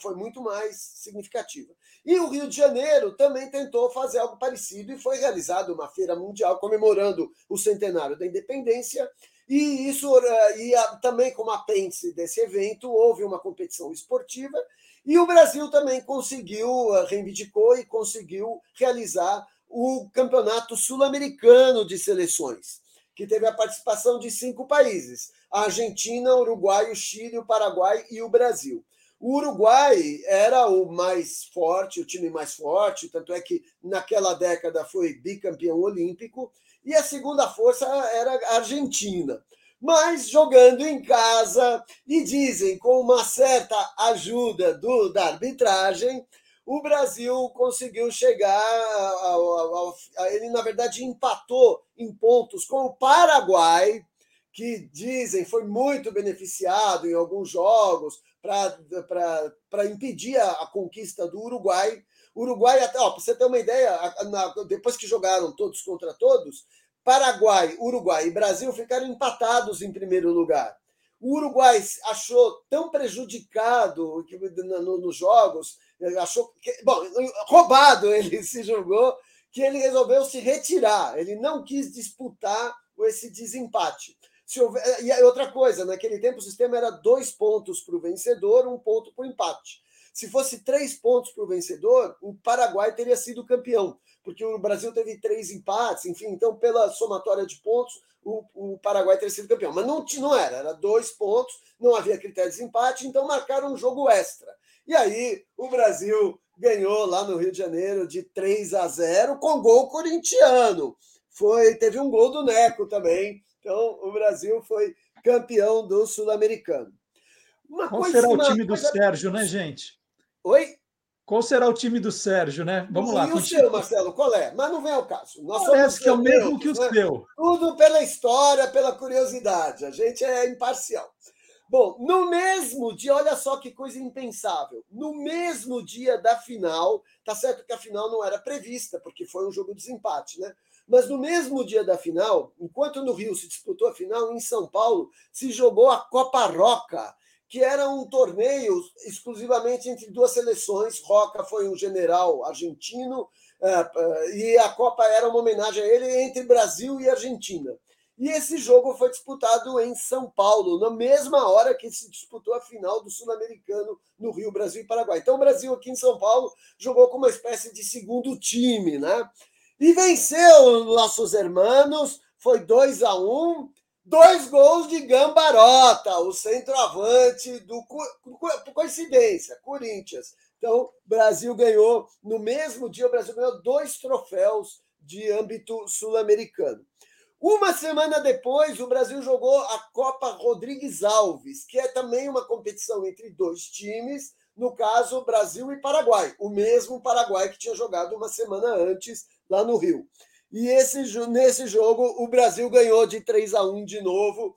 Speaker 5: foi muito mais significativa. E o Rio de Janeiro também tentou fazer algo parecido e foi realizada uma feira mundial comemorando o centenário da independência e isso eh, e também como apêndice desse evento houve uma competição esportiva e o Brasil também conseguiu eh, reivindicou e conseguiu realizar o Campeonato Sul-Americano de Seleções, que teve a participação de cinco países: a Argentina, Uruguai, o Chile, o Paraguai e o Brasil. O Uruguai era o mais forte, o time mais forte, tanto é que naquela década foi bicampeão olímpico e a segunda força era a Argentina. Mas jogando em casa, e dizem com uma certa ajuda do, da arbitragem, o Brasil conseguiu chegar. Ao, ao, ao, ele, na verdade, empatou em pontos com o Paraguai, que dizem foi muito beneficiado em alguns jogos para impedir a, a conquista do Uruguai. Uruguai, para você ter uma ideia, depois que jogaram todos contra todos, Paraguai, Uruguai e Brasil ficaram empatados em primeiro lugar. O Uruguai achou tão prejudicado nos jogos, achou que, bom, roubado ele se jogou, que ele resolveu se retirar. Ele não quis disputar esse desempate. Se houver, e outra coisa, naquele tempo o sistema era dois pontos para o vencedor, um ponto para o empate. Se fosse três pontos para o vencedor, o Paraguai teria sido campeão, porque o Brasil teve três empates, enfim, então, pela somatória de pontos, o, o Paraguai teria sido campeão. Mas não, não era, era dois pontos, não havia critério de empate, então marcaram um jogo extra. E aí o Brasil ganhou lá no Rio de Janeiro de 3 a 0 com gol corintiano. Foi, teve um gol do Neco também. Então o Brasil foi campeão do Sul-Americano.
Speaker 2: Qual será o time do Sérgio, né, gente?
Speaker 5: Oi?
Speaker 2: Qual será o time do Sérgio, né? Vamos lá.
Speaker 5: E o seu, Marcelo, qual é? Mas não vem ao caso.
Speaker 2: Nós Parece que é o mesmo que o né? seu.
Speaker 5: Tudo pela história, pela curiosidade. A gente é imparcial. Bom, no mesmo dia, olha só que coisa impensável. No mesmo dia da final, tá certo que a final não era prevista, porque foi um jogo de desempate, né? Mas no mesmo dia da final, enquanto no Rio se disputou a final, em São Paulo se jogou a Copa Roca, que era um torneio exclusivamente entre duas seleções. Roca foi um general argentino, É, e a Copa era uma homenagem a ele entre Brasil e Argentina. E esse jogo foi disputado em São Paulo, na mesma hora que se disputou a final do Sul-Americano no Rio, Brasil e Paraguai. Então, o Brasil aqui em São Paulo jogou com uma espécie de segundo time, né? E venceu nossos hermanos, foi 2 a 1 um, dois gols de Gambarota, o centroavante do por coincidência, Corinthians. Então, Brasil ganhou no mesmo dia, o Brasil ganhou dois troféus de âmbito sul-americano. Uma semana depois, o Brasil jogou a Copa Rodrigues Alves, que é também uma competição entre dois times, no caso, Brasil e Paraguai, o mesmo Paraguai que tinha jogado uma semana antes lá no Rio. E esse, nesse jogo, o Brasil ganhou de 3 a 1 de novo,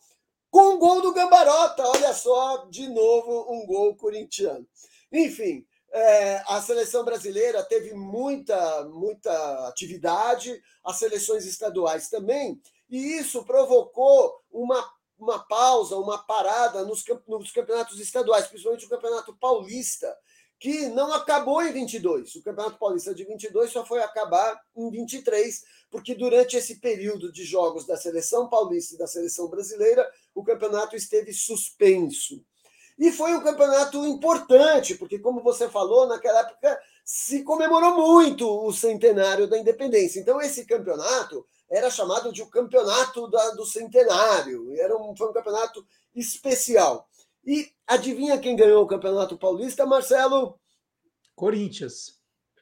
Speaker 5: com um gol do Gambarota. Olha só, de novo, um gol corintiano. Enfim, é, a seleção brasileira teve muita, muita atividade, as seleções estaduais também, e isso provocou uma, uma pausa, uma parada nos, nos campeonatos estaduais, principalmente o Campeonato Paulista, que não acabou em 22. O Campeonato Paulista de 22 só foi acabar em 23, porque durante esse período de jogos da seleção paulista e da seleção brasileira, o campeonato esteve suspenso. E foi um campeonato importante, porque, como você falou, naquela época se comemorou muito o centenário da independência. Então, esse campeonato era chamado de o campeonato da, do centenário, era um, foi um campeonato especial. E adivinha quem ganhou o campeonato paulista, Marcelo?
Speaker 2: Corinthians.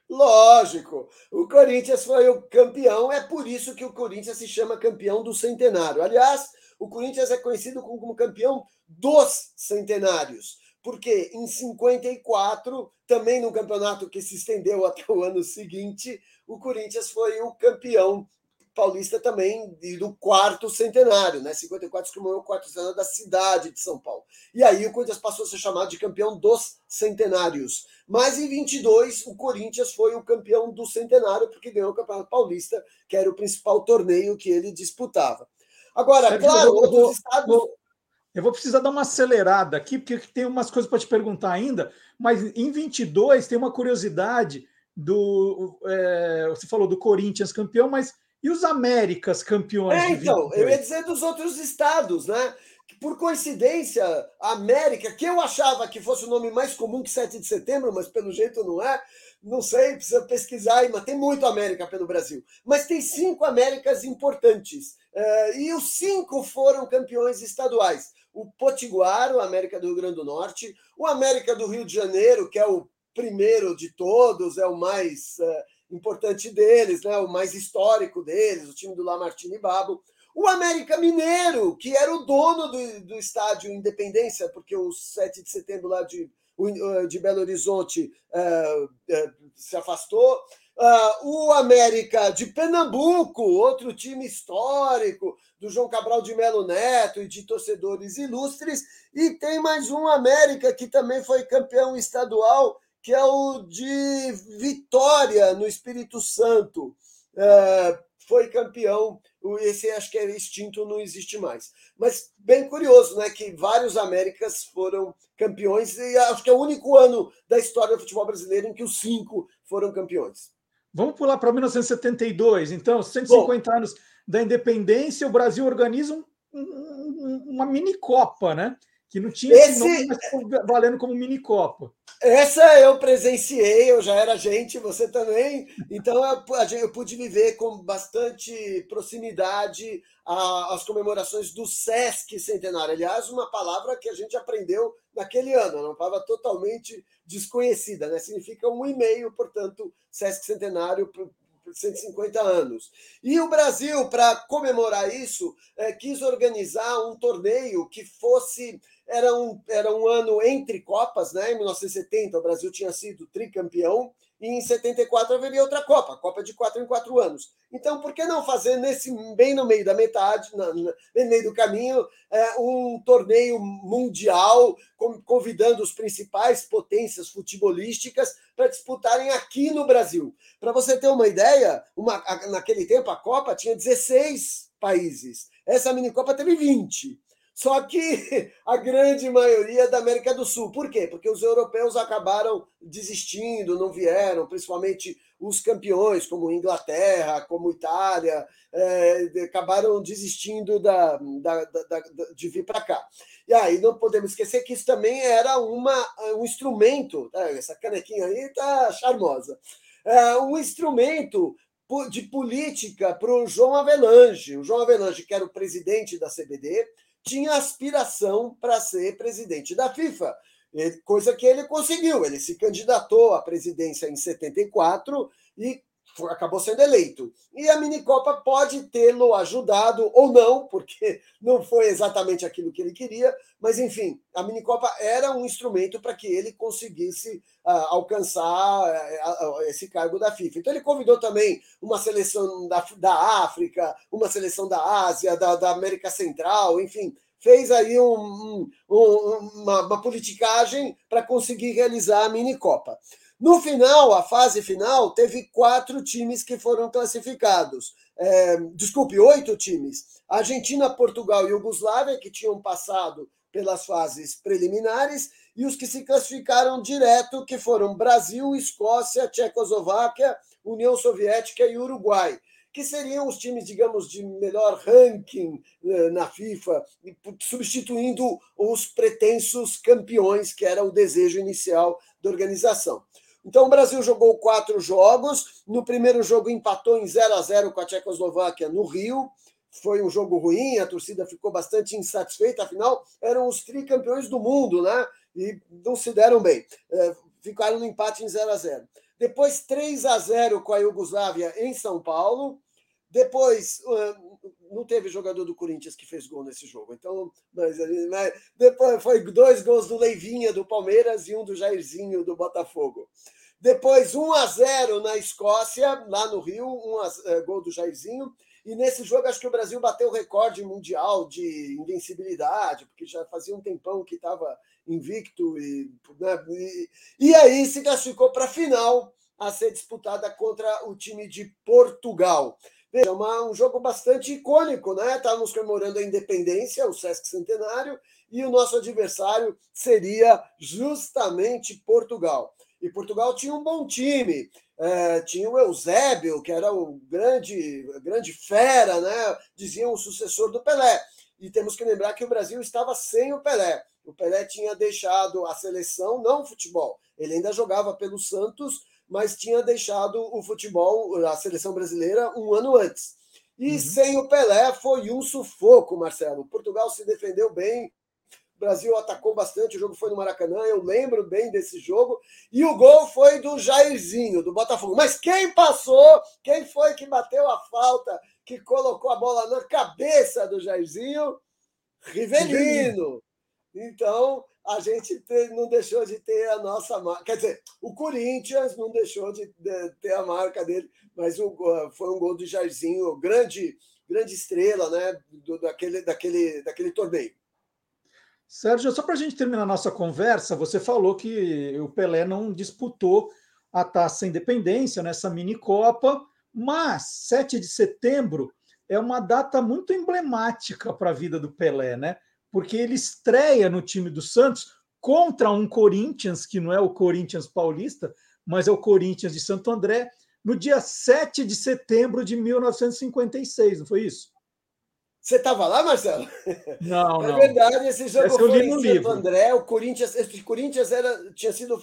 Speaker 5: Lógico, o Corinthians foi o campeão, é por isso que o Corinthians se chama campeão do centenário. Aliás, o Corinthians é conhecido como campeão dos centenários, porque em 54, também no campeonato que se estendeu até o ano seguinte, o Corinthians foi o campeão paulista também do quarto centenário, né? 54 se comemorou o quarto centenário da cidade de São Paulo. E aí o Corinthians passou a ser chamado de campeão dos centenários. Mas em 22 o Corinthians foi o campeão do centenário porque ganhou o Campeonato Paulista, que era o principal torneio que ele disputava. Agora, claro, eu vou, estados...
Speaker 2: vou, eu vou precisar dar uma acelerada aqui, porque tem umas coisas para te perguntar ainda, mas em 22 tem uma curiosidade do. É, você falou do Corinthians campeão, mas e os Américas campeões?
Speaker 5: É, então, eu ia dizer dos outros estados, né? Por coincidência, a América, que eu achava que fosse o nome mais comum que 7 de setembro, mas pelo jeito não é, não sei, precisa pesquisar, mas tem muito América pelo Brasil. Mas tem cinco Américas importantes. Uh, e os cinco foram campeões estaduais. O Potiguar, o América do Rio Grande do Norte, o América do Rio de Janeiro, que é o primeiro de todos, é o mais uh, importante deles, né, o mais histórico deles, o time do Lamartine Babo. O América Mineiro, que era o dono do, do estádio Independência, porque o 7 de setembro lá de, de Belo Horizonte uh, uh, se afastou. Uh, o América de Pernambuco, outro time histórico, do João Cabral de Melo Neto e de torcedores ilustres. E tem mais um América que também foi campeão estadual, que é o de Vitória, no Espírito Santo. Uh, foi campeão, esse acho que é extinto, não existe mais. Mas bem curioso, né? Que vários Américas foram campeões, e acho que é o único ano da história do futebol brasileiro em que os cinco foram campeões.
Speaker 2: Vamos pular para 1972, então, 150 Bom, anos da independência, o Brasil organiza um, um, uma mini Copa, né? Que não tinha esse, nome, mas valendo como mini Copa.
Speaker 5: Essa eu presenciei, eu já era gente, você também. Então eu, eu pude viver com bastante proximidade a, as comemorações do Sesc Centenário. Aliás, uma palavra que a gente aprendeu naquele ano, uma palavra totalmente desconhecida, né? Significa um e-mail, portanto, Sesc Centenário por 150 anos. E o Brasil, para comemorar isso, é, quis organizar um torneio que fosse era um, era um ano entre Copas, né? Em 1970 o Brasil tinha sido tricampeão e em 74 haveria outra Copa, Copa de quatro em quatro anos. Então, por que não fazer nesse bem no meio da metade, na, na, no meio do caminho, é, um torneio mundial convidando os principais potências futebolísticas para disputarem aqui no Brasil? Para você ter uma ideia, uma, naquele tempo a Copa tinha 16 países. Essa mini Copa teve 20. Só que a grande maioria da América do Sul. Por quê? Porque os europeus acabaram desistindo, não vieram, principalmente os campeões, como Inglaterra, como Itália, é, acabaram desistindo da, da, da, de vir para cá. E aí não podemos esquecer que isso também era uma, um instrumento, tá? essa canequinha aí está charmosa, é, um instrumento de política para o João Avelange. O João Avelange, que era o presidente da CBD, tinha aspiração para ser presidente da FIFA, coisa que ele conseguiu. Ele se candidatou à presidência em 74 e acabou sendo eleito. E a minicopa pode tê-lo ajudado ou não, porque não foi exatamente aquilo que ele queria, mas enfim, a minicopa era um instrumento para que ele conseguisse uh, alcançar uh, esse cargo da FIFA. Então ele convidou também uma seleção da, da África, uma seleção da Ásia, da, da América Central, enfim, fez aí um, um, uma, uma politicagem para conseguir realizar a minicopa. No final, a fase final, teve quatro times que foram classificados. É, desculpe, oito times. Argentina, Portugal e Iugoslávia, que tinham passado pelas fases preliminares, e os que se classificaram direto, que foram Brasil, Escócia, Tchecoslováquia, União Soviética e Uruguai que seriam os times, digamos, de melhor ranking eh, na FIFA, substituindo os pretensos campeões, que era o desejo inicial da organização. Então, o Brasil jogou quatro jogos. No primeiro jogo, empatou em 0 a 0 com a Tchecoslováquia no Rio. Foi um jogo ruim, a torcida ficou bastante insatisfeita, afinal, eram os tricampeões do mundo, né? E não se deram bem. É, ficaram no empate em 0 a 0 Depois, 3 a 0 com a Iugoslávia em São Paulo. Depois, não teve jogador do Corinthians que fez gol nesse jogo. Então, mas, mas depois foi dois gols do Leivinha do Palmeiras e um do Jairzinho do Botafogo. Depois 1 a 0 na Escócia, lá no Rio, um a, é, gol do Jairzinho. E nesse jogo acho que o Brasil bateu o recorde mundial de invencibilidade, porque já fazia um tempão que estava invicto e, né, e, e aí se classificou para a final a ser disputada contra o time de Portugal. É uma, um jogo bastante icônico, né? Estávamos comemorando a independência, o Sesc Centenário, e o nosso adversário seria justamente Portugal. E Portugal tinha um bom time. É, tinha o Eusébio, que era o grande, grande fera, né? diziam o sucessor do Pelé. E temos que lembrar que o Brasil estava sem o Pelé. O Pelé tinha deixado a seleção, não o futebol. Ele ainda jogava pelo Santos, mas tinha deixado o futebol, a seleção brasileira, um ano antes. E uhum. sem o Pelé foi um sufoco, Marcelo. Portugal se defendeu bem, o Brasil atacou bastante, o jogo foi no Maracanã, eu lembro bem desse jogo. E o gol foi do Jairzinho, do Botafogo. Mas quem passou, quem foi que bateu a falta, que colocou a bola na cabeça do Jairzinho? Rivelino. Então, a gente não deixou de ter a nossa marca. Quer dizer, o Corinthians não deixou de, ter a marca dele, mas o, foi um gol do Jairzinho, grande, grande estrela né, do, daquele, daquele, daquele torneio.
Speaker 2: Sérgio, só para a gente terminar a nossa conversa, você falou que o Pelé não disputou a taça independência nessa mini Copa, mas 7 de setembro é uma data muito emblemática para a vida do Pelé, né? Porque ele estreia no time do Santos contra um Corinthians, que não é o Corinthians paulista, mas é o Corinthians de Santo André, no dia 7 de setembro de 1956, não foi isso?
Speaker 5: Você estava lá, Marcelo?
Speaker 2: Não,
Speaker 5: é
Speaker 2: não.
Speaker 5: É verdade, esse jogo esse foi em Santo livro. André. O Corinthians, esse Corinthians era, tinha sido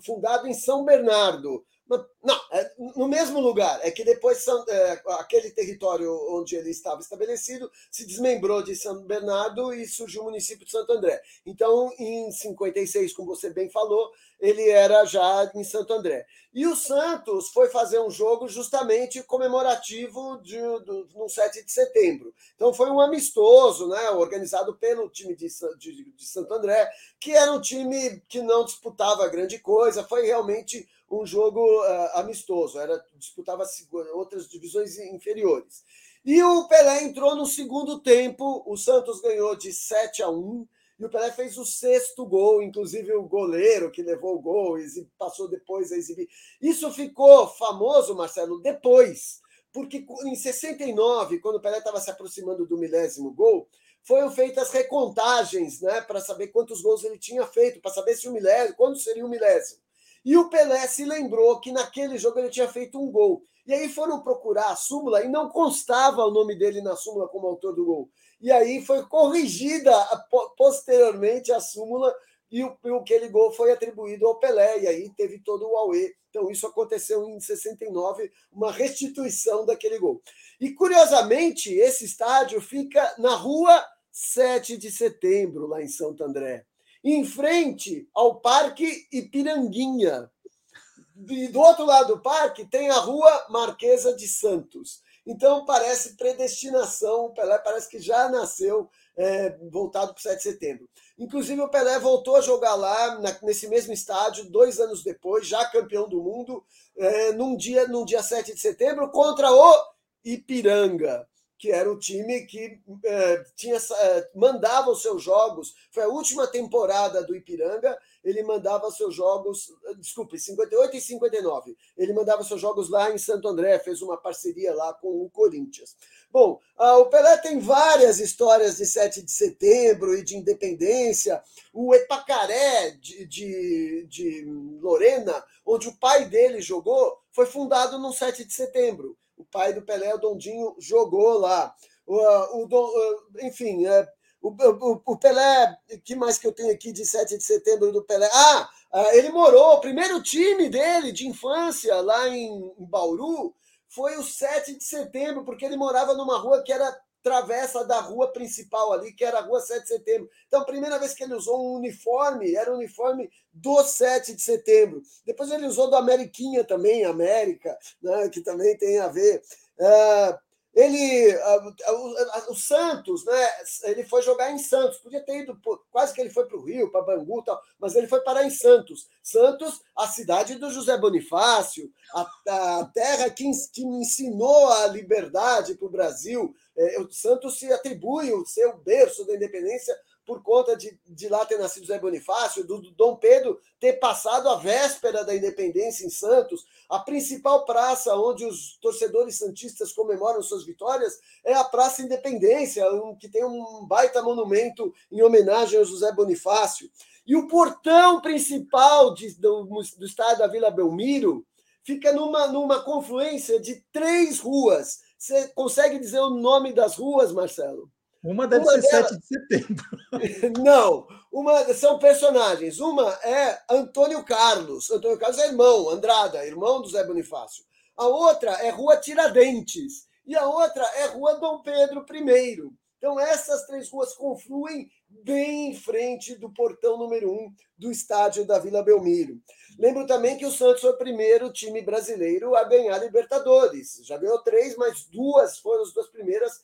Speaker 5: fundado em São Bernardo. Não, é no mesmo lugar. É que depois é, aquele território onde ele estava estabelecido se desmembrou de São Bernardo e surgiu o município de Santo André. Então, em 56, como você bem falou, ele era já em Santo André. E o Santos foi fazer um jogo justamente comemorativo de, do, no 7 de setembro. Então foi um amistoso, né, organizado pelo time de, de, de Santo André, que era um time que não disputava grande coisa, foi realmente um jogo uh, amistoso, era disputava outras divisões inferiores. E o Pelé entrou no segundo tempo, o Santos ganhou de 7 a 1 e o Pelé fez o sexto gol, inclusive o goleiro que levou o gol e passou depois a exibir. Isso ficou famoso, Marcelo, depois, porque em 69, quando o Pelé estava se aproximando do milésimo gol, foram feitas recontagens, né, para saber quantos gols ele tinha feito, para saber se o milésimo, quando seria o milésimo. E o Pelé se lembrou que naquele jogo ele tinha feito um gol. E aí foram procurar a súmula e não constava o nome dele na súmula como autor do gol. E aí foi corrigida posteriormente a súmula e o, aquele gol foi atribuído ao Pelé, e aí teve todo o Aue. Então, isso aconteceu em 69, uma restituição daquele gol. E, curiosamente, esse estádio fica na rua 7 de setembro, lá em Santo André, em frente ao Parque Ipiranguinha. E do outro lado do parque tem a rua Marquesa de Santos. Então, parece predestinação, o Pelé parece que já nasceu é, voltado para o 7 de setembro. Inclusive, o Pelé voltou a jogar lá, na, nesse mesmo estádio, dois anos depois, já campeão do mundo, é, num, dia, num dia 7 de setembro, contra o Ipiranga que era o time que é, tinha, é, mandava os seus jogos. Foi a última temporada do Ipiranga, ele mandava seus jogos, desculpe, 58 e 59. Ele mandava seus jogos lá em Santo André, fez uma parceria lá com o Corinthians. Bom, ah, o Pelé tem várias histórias de 7 de setembro e de independência. O Epacaré de, de, de Lorena, onde o pai dele jogou, foi fundado no 7 de setembro. O pai do Pelé, o Dondinho, jogou lá. O, o, enfim, é, o, o, o, Pelé, que mais que eu tenho aqui de 7 de setembro do Pelé? Ah, ah, ele morou, o primeiro time dele de infância lá em, em Bauru foi o 7 de setembro, porque ele morava numa rua que era travessa da rua principal ali, que era a rua 7 de setembro. Então, a primeira vez que ele usou um uniforme, era o uniforme do 7 de setembro. Depois ele usou do Ameriquinha também, América, né, que também tem a ver. Uh, ele, uh, o Santos, né? Ele foi jogar em Santos. Podia ter ido, quase que ele foi para o Rio, para Bangu, tal, mas ele foi parar em Santos. Santos, a cidade do José Bonifácio, a, a terra que, que ensinou a liberdade para o Brasil. É, o Santos se atribui o seu berço da independência por conta de, de lá ter nascido Zé Bonifácio, do, do Dom Pedro ter passado a véspera da independência em Santos. A principal praça onde os torcedores santistas comemoram suas vitórias é a Praça Independência, um, que tem um baita monumento em homenagem ao José Bonifácio. E o portão principal de, do, do da Vila Belmiro fica numa, numa confluência de três ruas. Você consegue dizer o nome das ruas, Marcelo?
Speaker 2: Uma deve uma ser delas... 7 de setembro.
Speaker 5: Não, uma são personagens. Uma é Antônio Carlos. Antônio Carlos é irmão, Andrada, irmão do Zé Bonifácio. A outra é Rua Tiradentes. E a outra é Rua Dom Pedro I. Então, essas três ruas confluem bem em frente do portão número um do estádio da Vila Belmiro. Lembro também que o Santos foi o primeiro time brasileiro a ganhar Libertadores. Já ganhou três, mas duas foram as duas primeiras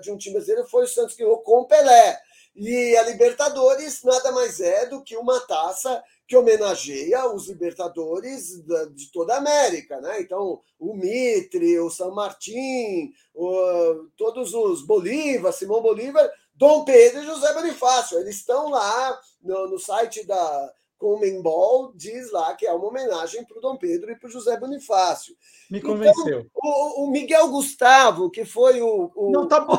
Speaker 5: de um time brasileiro foi o Santos que ganhou com o Pelé. E a Libertadores nada mais é do que uma taça que homenageia os libertadores de toda a América, né? Então, o Mitre, o São Martin, o, todos os Bolívar, Simão Bolívar, Dom Pedro e José Bonifácio, eles estão lá no, no site da, Comembol diz lá que é uma homenagem para o Dom Pedro e para o José Bonifácio.
Speaker 2: Me então, convenceu.
Speaker 5: Então, o, o, Miguel Gustavo, que foi o, o.
Speaker 2: Não, tá bom.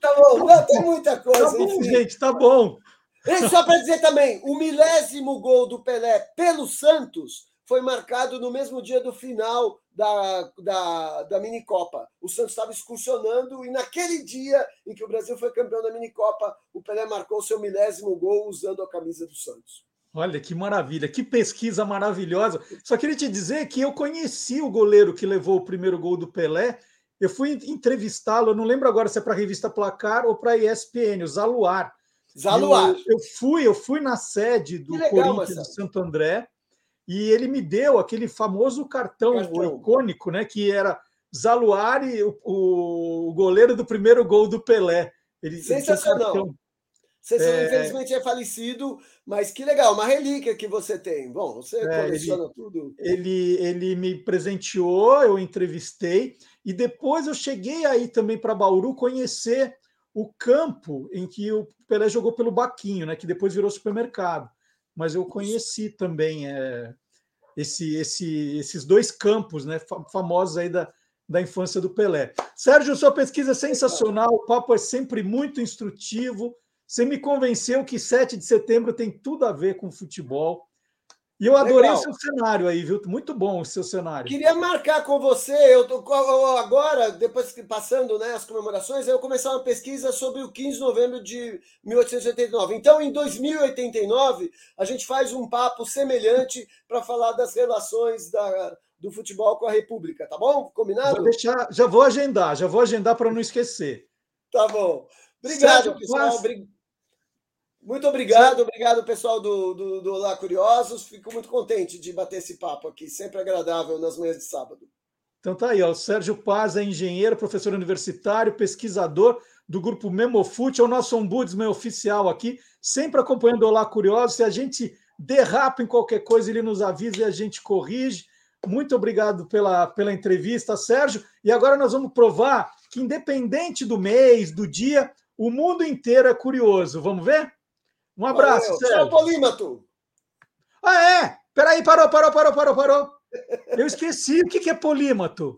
Speaker 5: Tá bom, não, tem muita coisa.
Speaker 2: Tá bom, enfim. gente, tá bom.
Speaker 5: E só para dizer também, o milésimo gol do Pelé pelo Santos foi marcado no mesmo dia do final da, da, da minicopa. O Santos estava excursionando e naquele dia em que o Brasil foi campeão da minicopa, o Pelé marcou seu milésimo gol usando a camisa do Santos.
Speaker 2: Olha que maravilha, que pesquisa maravilhosa. Só queria te dizer que eu conheci o goleiro que levou o primeiro gol do Pelé. Eu fui entrevistá-lo, eu não lembro agora se é para a revista Placar ou para a ESPN, o Zaluar.
Speaker 5: Zaluar.
Speaker 2: Eu, eu, fui, eu fui na sede do legal, Corinthians Marcelo. de Santo André e ele me deu aquele famoso cartão, cartão. icônico, né? Que era Zaluar e o, o, goleiro do primeiro gol do Pelé.
Speaker 5: Ele, Sensacional. Você é... infelizmente é falecido, mas que legal, uma relíquia que você tem. Bom, você é, coleciona
Speaker 2: ele,
Speaker 5: tudo.
Speaker 2: Ele, ele me presenteou, eu entrevistei, e depois eu cheguei aí também para Bauru conhecer o campo em que o Pelé jogou pelo Baquinho, né, que depois virou supermercado. Mas eu conheci também é, esse, esse, esses dois campos né, famosos aí da, da infância do Pelé. Sérgio, sua pesquisa é sensacional, o papo é sempre muito instrutivo. Você me convenceu que 7 de setembro tem tudo a ver com futebol. E eu adorei Legal. o seu cenário aí, viu? Muito bom o seu cenário.
Speaker 5: Queria marcar com você, eu tô, agora, depois que passando né, as comemorações, eu começar uma pesquisa sobre o 15 de novembro de 1889. Então, em 2089, a gente faz um papo semelhante para falar das relações da, do futebol com a República, tá bom? Combinado?
Speaker 2: Vou deixar, já vou agendar, já vou agendar para não esquecer.
Speaker 5: Tá bom. Obrigado, Sérgio, pessoal. Muito obrigado, obrigado pessoal do, do, do Olá Curiosos. Fico muito contente de bater esse papo aqui, sempre agradável nas manhãs de sábado.
Speaker 2: Então tá aí, ó, o Sérgio Paz é engenheiro, professor universitário, pesquisador do grupo Memofute, é o nosso ombudsman oficial aqui, sempre acompanhando o Olá Curiosos. Se a gente derrapa em qualquer coisa, ele nos avisa e a gente corrige. Muito obrigado pela, pela entrevista, Sérgio. E agora nós vamos provar que, independente do mês, do dia, o mundo inteiro é curioso. Vamos ver? Um abraço, Valeu. Sérgio.
Speaker 5: polímato.
Speaker 2: Ah, é? Peraí, parou, parou, parou, parou, parou. Eu esqueci. O que é polímato?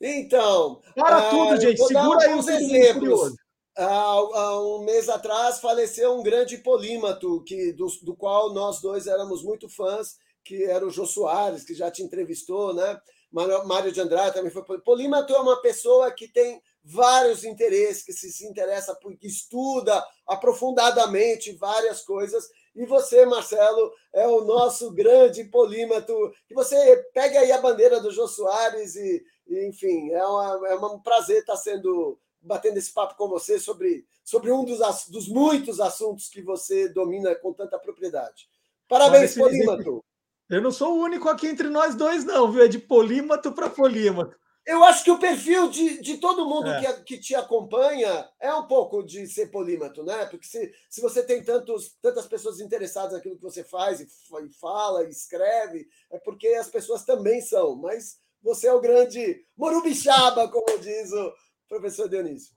Speaker 5: Então.
Speaker 2: Para uh, tudo, gente. Segura aí os exemplos.
Speaker 5: Há, há, um mês atrás faleceu um grande polímato, que, do, do qual nós dois éramos muito fãs, que era o Jô Soares, que já te entrevistou, né? Mário de Andrade também foi. Polímato é uma pessoa que tem vários interesses, que se, se interessa por que estuda aprofundadamente várias coisas. E você, Marcelo, é o nosso grande polímato. E você pega aí a bandeira do Jô Soares e, e enfim, é, uma, é um prazer estar sendo batendo esse papo com você sobre, sobre um dos, dos muitos assuntos que você domina com tanta propriedade. Parabéns, polímato.
Speaker 2: Eu não sou o único aqui entre nós dois, não, viu? É de polímato para polímato.
Speaker 5: Eu acho que o perfil de, de todo mundo é. que, que te acompanha é um pouco de ser polímato, né? Porque se, se você tem tantos, tantas pessoas interessadas naquilo que você faz e, e fala, e escreve, é porque as pessoas também são. Mas você é o grande morubixaba, como diz o professor Dionísio.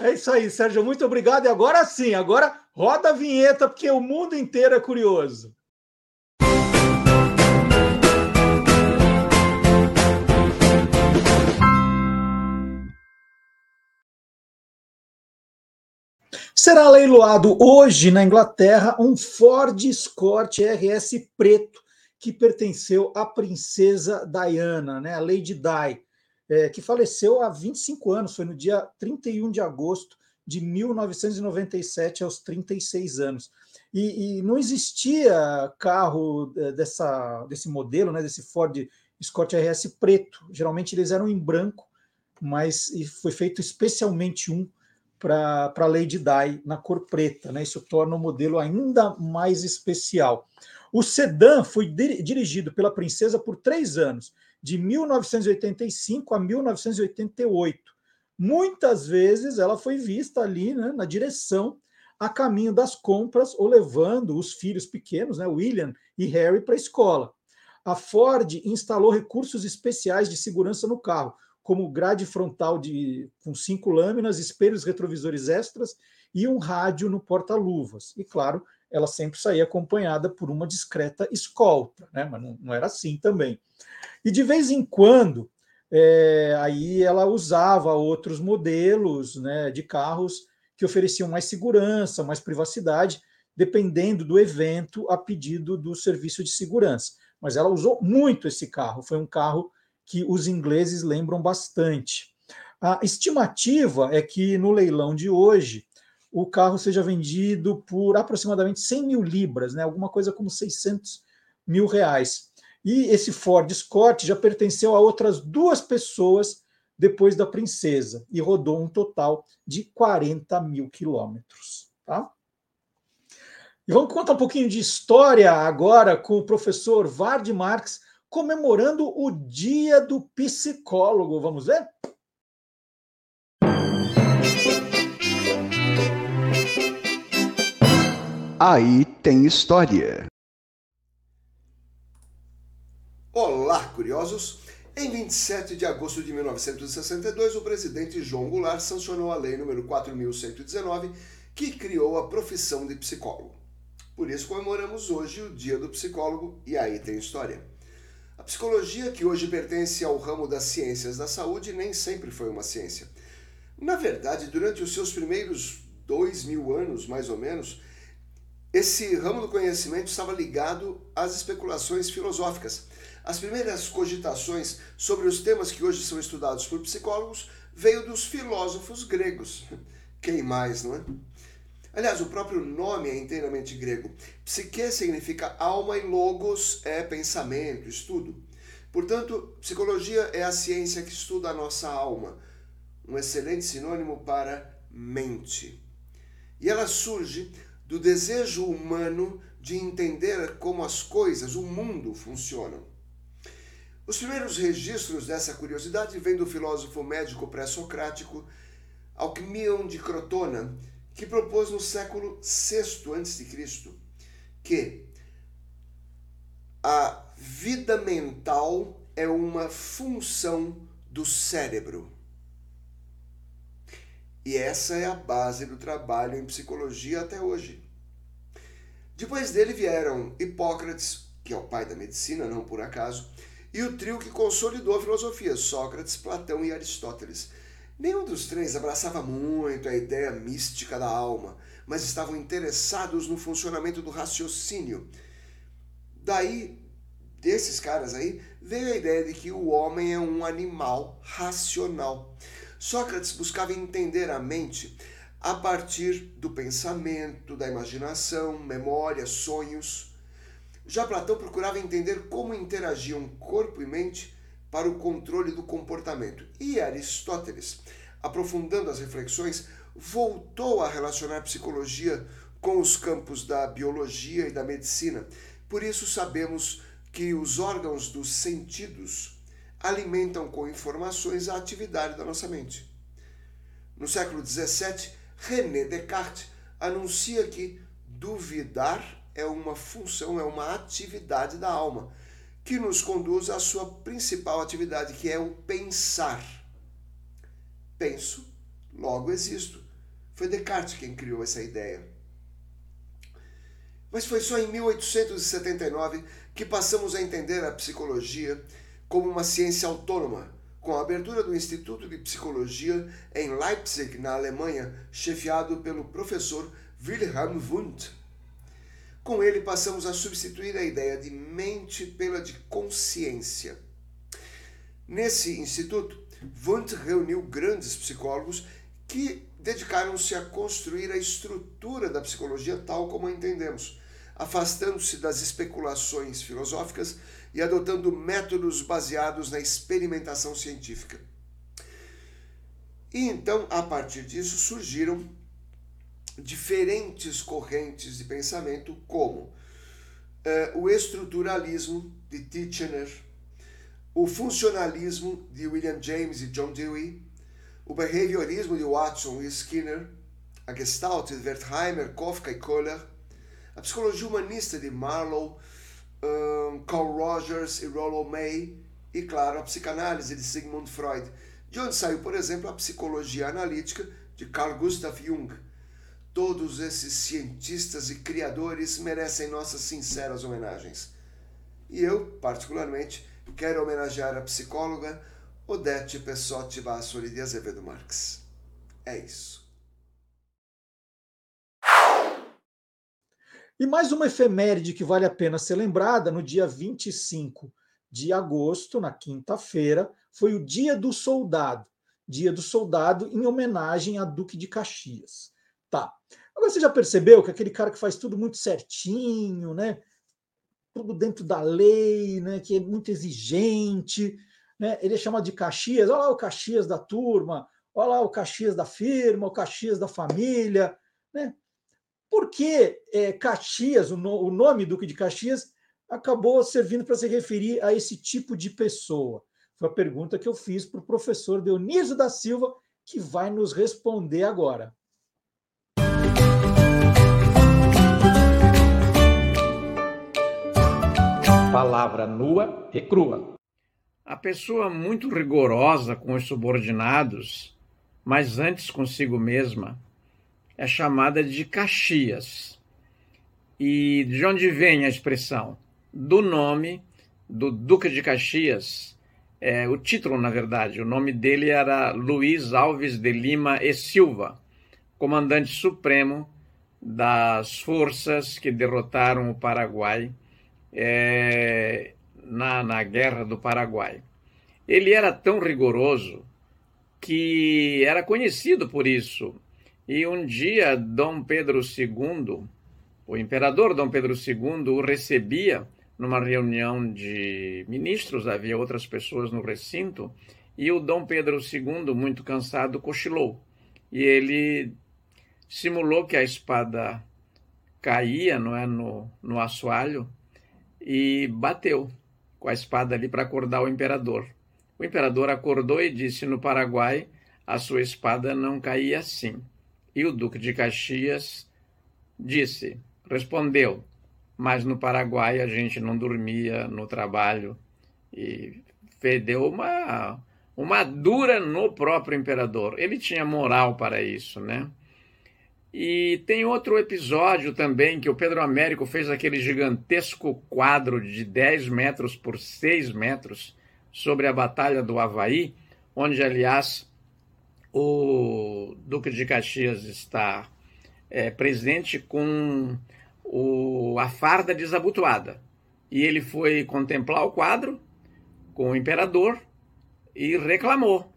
Speaker 2: É isso aí, Sérgio. Muito obrigado. E agora sim, agora roda a vinheta, porque o mundo inteiro é curioso. Será leiloado hoje na Inglaterra um Ford Escort RS preto que pertenceu à princesa Diana, né, a Lady Di, é, que faleceu há 25 anos, foi no dia 31 de agosto de 1997, aos 36 anos. E, e não existia carro é, dessa, desse modelo, né, desse Ford Escort RS preto. Geralmente eles eram em branco, mas foi feito especialmente um para a Lady Di na cor preta, né? Isso torna o modelo ainda mais especial. O sedã foi dirigido pela princesa por três anos, de 1985 a 1988. Muitas vezes ela foi vista ali né, na direção a caminho das compras ou levando os filhos pequenos, né, William e Harry, para a escola. A Ford instalou recursos especiais de segurança no carro, como grade frontal de, com cinco lâminas, espelhos retrovisores extras e um rádio no porta-luvas. E, claro, ela sempre saía acompanhada por uma discreta escolta, né? mas não, não era assim também. E, de vez em quando, é, aí ela usava outros modelos né, de carros que ofereciam mais segurança, mais privacidade, dependendo do evento, a pedido do serviço de segurança. Mas ela usou muito esse carro, foi um carro que os ingleses lembram bastante. A estimativa é que no leilão de hoje o carro seja vendido por aproximadamente 100 mil libras, né? alguma coisa como 600 mil reais. E esse Ford Escort já pertenceu a outras duas pessoas depois da princesa e rodou um total de 40 mil quilômetros. Tá? E vamos contar um pouquinho de história agora com o professor Vard Marx, comemorando o Dia do Psicólogo. Vamos ver?
Speaker 6: Aí tem história.
Speaker 7: Olá, curiosos! Em 27 de agosto de 1962, o presidente João Goulart sancionou a lei número 4119, que criou a profissão de psicólogo. Por isso comemoramos hoje o Dia do Psicólogo e aí tem história. A psicologia, que hoje pertence ao ramo das ciências da saúde, nem sempre foi uma ciência. Na verdade, durante os seus primeiros dois mil anos, mais ou menos, esse ramo do conhecimento estava ligado às especulações filosóficas. As primeiras cogitações sobre os temas que hoje são estudados por psicólogos veio dos filósofos gregos. Quem mais, não é? Aliás, o próprio nome é inteiramente grego. Psique significa alma e logos é pensamento, estudo. Portanto, psicologia é a ciência que estuda a nossa alma, um excelente sinônimo para mente. E ela surge do desejo humano de entender como as coisas, o mundo funcionam. Os primeiros registros dessa curiosidade vêm do filósofo médico pré-socrático Alquimion de Crotona, que propôs no século VI a.C. que a vida mental é uma função do cérebro. E essa é a base do trabalho em psicologia até hoje. Depois dele vieram Hipócrates, que é o pai da medicina, não por acaso, e o trio que consolidou a filosofia, Sócrates, Platão e Aristóteles. Nenhum dos três abraçava muito a ideia mística da alma, mas estavam interessados no funcionamento do raciocínio. Daí, desses caras aí, veio a ideia de que o homem é um animal racional. Sócrates buscava entender a mente a partir do pensamento, da imaginação, memória, sonhos. Já Platão procurava entender como interagiam corpo e mente para o controle do comportamento. E Aristóteles, aprofundando as reflexões, voltou a relacionar psicologia com os campos da biologia e da medicina. Por isso sabemos que os órgãos dos sentidos alimentam com informações a atividade da nossa mente. No século XVII, René Descartes anuncia que duvidar é uma função, é uma atividade da alma, que nos conduz à sua principal atividade, que é o pensar. Penso, logo existo. Foi Descartes quem criou essa ideia. Mas foi só em 1879 que passamos a entender a psicologia como uma ciência autônoma, com a abertura do Instituto de Psicologia em Leipzig, na Alemanha, chefiado pelo professor Wilhelm Wundt. Com ele passamos a substituir a ideia de mente pela de consciência. Nesse instituto, Wundt reuniu grandes psicólogos que dedicaram-se a construir a estrutura da psicologia tal como a entendemos, afastando-se das especulações filosóficas e adotando métodos baseados na experimentação científica. E então, a partir disso, surgiram diferentes correntes de pensamento, como uh, o estruturalismo de Titchener, o funcionalismo de William James e John Dewey, o behaviorismo de Watson e Skinner, a Gestalt de Wertheimer, Kafka e Kohler, a psicologia humanista de Marlowe, um, Carl Rogers e Rollo May, e, claro, a psicanálise de Sigmund Freud, de onde saiu, por exemplo, a psicologia analítica de Carl Gustav Jung. Todos esses cientistas e criadores merecem nossas sinceras homenagens. E eu, particularmente, quero homenagear a psicóloga Odete Pessotti Vassoli de Azevedo Marques. É isso.
Speaker 2: E mais uma efeméride que vale a pena ser lembrada, no dia 25 de agosto, na quinta-feira, foi o Dia do Soldado. Dia do Soldado em homenagem a Duque de Caxias. Tá. Agora você já percebeu que aquele cara que faz tudo muito certinho, né? Tudo dentro da lei, né? Que é muito exigente, né? Ele é chamado de Caxias. Olha lá o Caxias da turma, olha lá o Caxias da firma, o Caxias da família, né? Por que é, Caxias, o, no, o nome Duque de Caxias, acabou servindo para se referir a esse tipo de pessoa? Foi a pergunta que eu fiz para o professor Dionísio da Silva, que vai nos responder agora.
Speaker 8: Palavra nua e crua.
Speaker 9: A pessoa muito rigorosa com os subordinados, mas antes consigo mesma, é chamada de Caxias. E de onde vem a expressão? Do nome do Duque de Caxias, é, o título, na verdade, o nome dele era Luiz Alves de Lima e Silva, comandante supremo das forças que derrotaram o Paraguai é, na, na Guerra do Paraguai. Ele era tão rigoroso que era conhecido por isso. E um dia, Dom Pedro II, o imperador Dom Pedro II, o recebia numa reunião de ministros, havia outras pessoas no recinto, e o Dom Pedro II, muito cansado, cochilou. E ele simulou que a espada caía não é, no, no assoalho e bateu com a espada ali para acordar o imperador. O imperador acordou e disse: No Paraguai, a sua espada não caía assim. E o Duque de Caxias disse, respondeu: Mas no Paraguai a gente não dormia no trabalho. E deu uma, uma dura no próprio imperador. Ele tinha moral para isso, né? E tem outro episódio também que o Pedro Américo fez aquele gigantesco quadro de 10 metros por 6 metros sobre a Batalha do Havaí, onde, aliás, o Duque de Caxias está é, presente com o, a farda desabotoada. E ele foi contemplar o quadro com o imperador e reclamou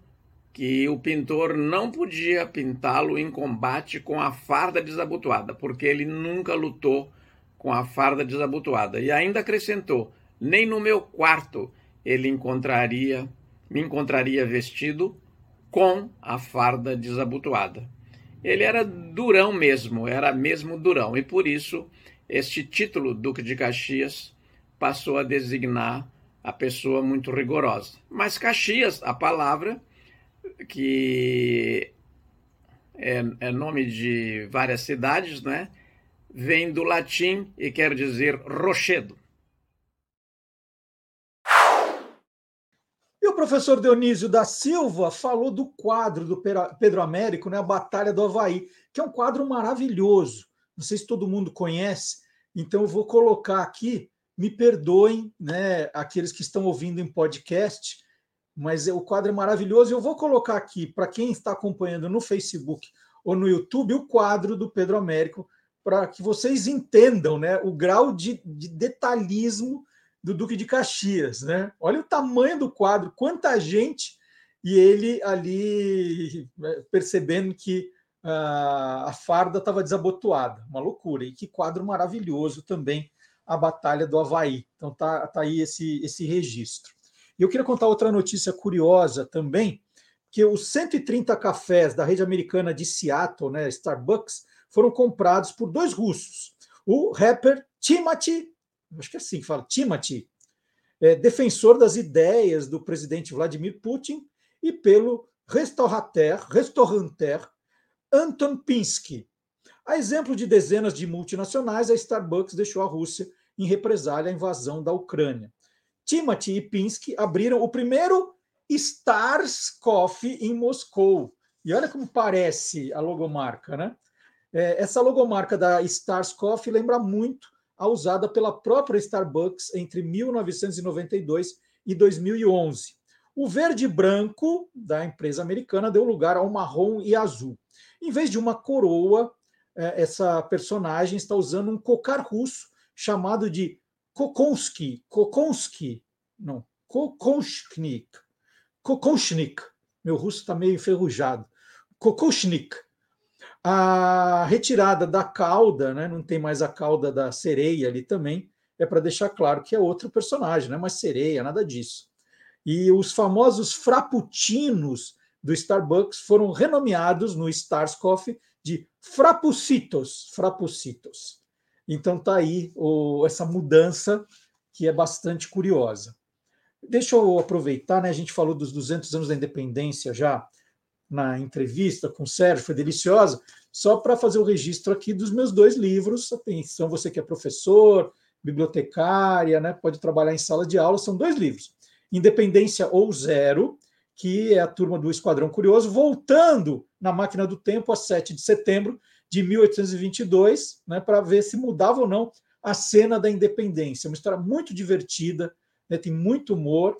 Speaker 9: que o pintor não podia pintá-lo em combate com a farda desabotoada, porque ele nunca lutou com a farda desabotoada. E ainda acrescentou: nem no meu quarto ele encontraria, me encontraria vestido com a farda desabotoada. Ele era durão mesmo, era mesmo durão, e por isso este título Duque de Caxias passou a designar a pessoa muito rigorosa. Mas Caxias, a palavra, que é, é nome de várias cidades, né? Vem do latim e quer dizer rochedo.
Speaker 2: E o professor Dionísio da Silva falou do quadro do Pedro Américo, né, a Batalha do Havaí, que é um quadro maravilhoso. Não sei se todo mundo conhece, então eu vou colocar aqui. Me perdoem, né, aqueles que estão ouvindo em podcast, mas o quadro é maravilhoso. Eu vou colocar aqui, para quem está acompanhando no Facebook ou no YouTube, o quadro do Pedro Américo, para que vocês entendam né, o grau de, de, detalhismo do Duque de Caxias. Né? Olha o tamanho do quadro, quanta gente, e ele ali né, percebendo que uh, a farda estava desabotoada. Uma loucura. E que quadro maravilhoso também, a Batalha do Havaí. Então tá, tá aí esse, esse registro. E eu queria contar outra notícia curiosa também, que os 130 cafés da rede americana de Seattle, né, Starbucks, foram comprados por dois russos. O rapper Timothy, acho que é assim que fala, Timothy, é, defensor das ideias do presidente Vladimir Putin, e pelo restaurateur, restaurateur Anton Pinsky. A exemplo de dezenas de multinacionais, a Starbucks deixou a Rússia em represália à invasão da Ucrânia. Timothy e Pinsky abriram o primeiro Stars Coffee em Moscou. E olha como parece a logomarca, né? É, essa logomarca da Stars Coffee lembra muito a usada pela própria Starbucks entre 1992 e 2011. O verde e branco da empresa americana deu lugar ao marrom e azul. Em vez de uma coroa, é, essa personagem está usando um cocar russo chamado de Kokonsky, Kokonsky, não, Kokonchnik, Kokonchnik, meu russo está meio enferrujado, Kokonchnik. A retirada da cauda, né, não tem mais a cauda da sereia ali também, é para deixar claro que é outro personagem, não é mais sereia, nada disso. E os famosos frappuccinos do Starbucks foram renomeados no Stars Coffee de Frappucitos, Frappucitos. Então tá aí o, essa mudança que é bastante curiosa. Deixa eu aproveitar, né? A gente falou dos 200 anos da independência já na entrevista com o Sérgio, foi deliciosa, só para fazer o registro aqui dos meus dois livros. Atenção, você que é professor, bibliotecária, né? Pode trabalhar em sala de aula, são dois livros. Independência ou Zero, que é a turma do Esquadrão Curioso, voltando na máquina do tempo a 7 de setembro de 1822, né, para ver se mudava ou não a cena da independência. Uma história muito divertida, né, tem muito humor,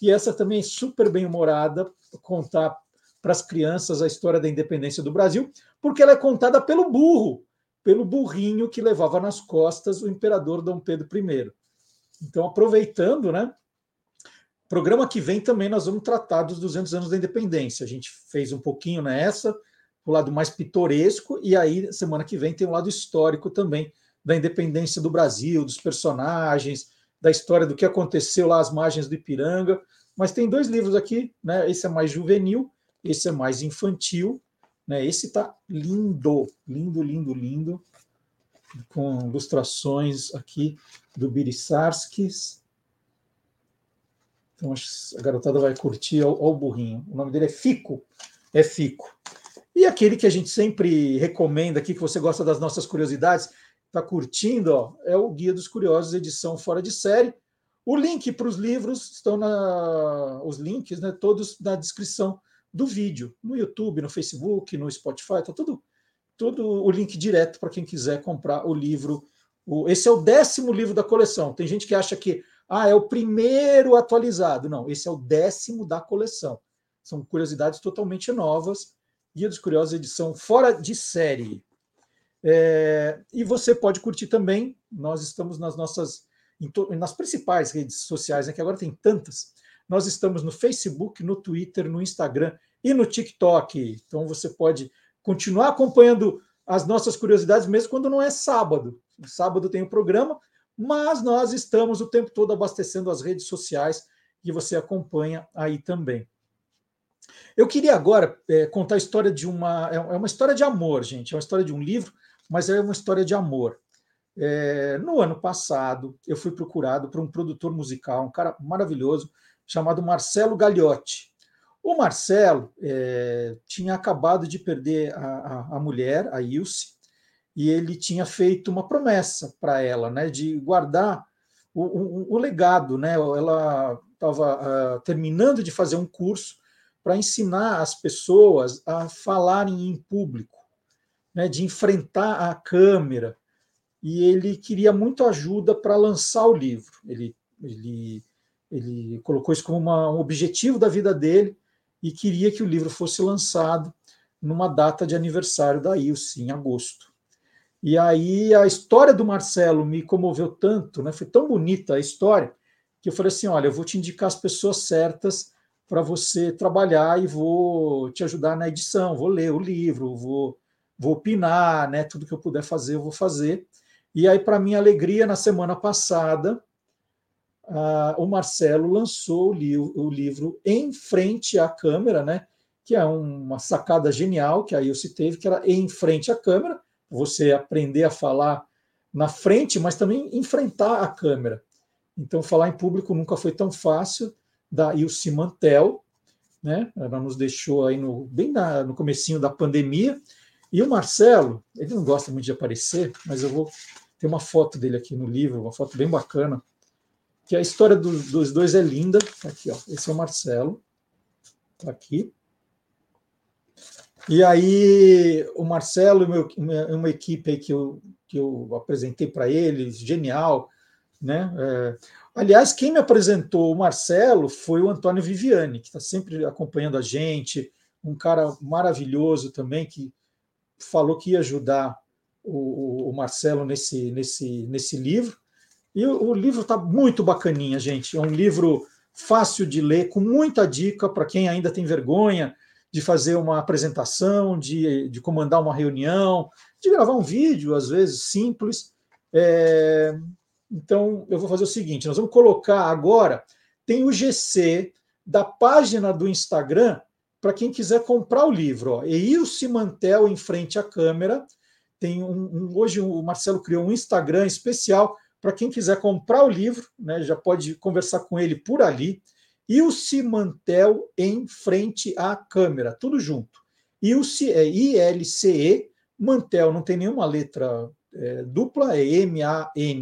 Speaker 2: e essa também é super bem humorada, contar para as crianças a história da independência do Brasil, porque ela é contada pelo burro, pelo burrinho que levava nas costas o imperador Dom Pedro I. Então, aproveitando, né? Programa que vem também nós vamos tratar dos 200 anos da independência. A gente fez um pouquinho nessa, o lado mais pitoresco, e aí semana que vem tem o um lado histórico também da independência do Brasil, dos personagens, da história do que aconteceu lá às margens do Ipiranga. Mas tem dois livros aqui, né? Esse é mais juvenil, esse é mais infantil, né? Esse tá lindo, lindo, lindo, lindo, com ilustrações aqui do Birissarskis. Então a garotada vai curtir ao, ao burrinho. O nome dele é Fico, é Fico. E aquele que a gente sempre recomenda aqui, que você gosta das nossas curiosidades, está curtindo, ó, é o Guia dos Curiosos, edição fora de série. O link para os livros estão na. Os links, né, todos na descrição do vídeo, no YouTube, no Facebook, no Spotify, está tudo, tudo o link direto para quem quiser comprar o livro. O, esse é o décimo livro da coleção. Tem gente que acha que ah, é o primeiro atualizado. Não, esse é o décimo da coleção. São curiosidades totalmente novas Guia dos Curiosos, edição fora de série. É, e você pode curtir também, nós estamos nas nossas, nas principais redes sociais, né, que agora tem tantas. Nós estamos no Facebook, no Twitter, no Instagram e no TikTok. Então você pode continuar acompanhando as nossas curiosidades, mesmo quando não é sábado. sábado tem o um programa, mas nós estamos o tempo todo abastecendo as redes sociais e você acompanha aí também. Eu queria agora é, contar a história de uma. É, é uma história de amor, gente. É uma história de um livro, mas é uma história de amor. É, no ano passado, eu fui procurado por um produtor musical, um cara maravilhoso, chamado Marcelo Gagliotti. O Marcelo é, tinha acabado de perder a, a, a mulher, a Ilse, e ele tinha feito uma promessa para ela, né, de guardar o, o, o legado. Né? Ela estava uh, terminando de fazer um curso para ensinar as pessoas a falarem em público, né, de enfrentar a câmera. E ele queria muito ajuda para lançar o livro. Ele, ele, ele colocou isso como uma, um objetivo da vida dele e queria que o livro fosse lançado numa data de aniversário da Ilse, em agosto. E aí a história do Marcelo me comoveu tanto, né? foi tão bonita a história, que eu falei assim: olha, eu vou te indicar as pessoas certas para você trabalhar e vou te ajudar na edição, vou ler o livro, vou, vou opinar, né? Tudo que eu puder fazer, eu vou fazer. E aí, para minha alegria, na semana passada, uh, o Marcelo lançou o, li o livro em frente à câmera, né? Que é uma sacada genial que aí eu teve, que era em frente à câmera, você aprender a falar na frente, mas também enfrentar a câmera. Então, falar em público nunca foi tão fácil da Ilse Mantel, né? Ela nos deixou aí no, bem na, no comecinho da pandemia. E o Marcelo, ele não gosta muito de aparecer, mas eu vou ter uma foto dele aqui no livro, uma foto bem bacana, que a história do, dos dois é linda. Tá aqui, ó. Esse é o Marcelo, tá aqui. E aí o Marcelo e uma equipe que eu, que eu apresentei para eles, genial, né? É, Aliás, quem me apresentou o Marcelo foi o Antônio Viviani, que está sempre acompanhando a gente, um cara maravilhoso também, que falou que ia ajudar o, o Marcelo nesse, nesse, nesse livro. E o, o livro está muito bacaninha, gente. É um livro fácil de ler, com muita dica para quem ainda tem vergonha de fazer uma apresentação, de, de comandar uma reunião, de gravar um vídeo, às vezes simples. É, então, eu vou fazer o seguinte: nós vamos colocar agora, tem o GC da página do Instagram para quem quiser comprar o livro. Ó. Eilce Mantel em frente à câmera. Tem um, um, hoje o Marcelo criou um Instagram especial para quem quiser comprar o livro, né, já pode conversar com ele por ali. Ilse Mantel em frente à câmera, tudo junto. Ilse é I-L-C-E, Mantel não tem nenhuma letra é, dupla, é M-A-N-T-E-L,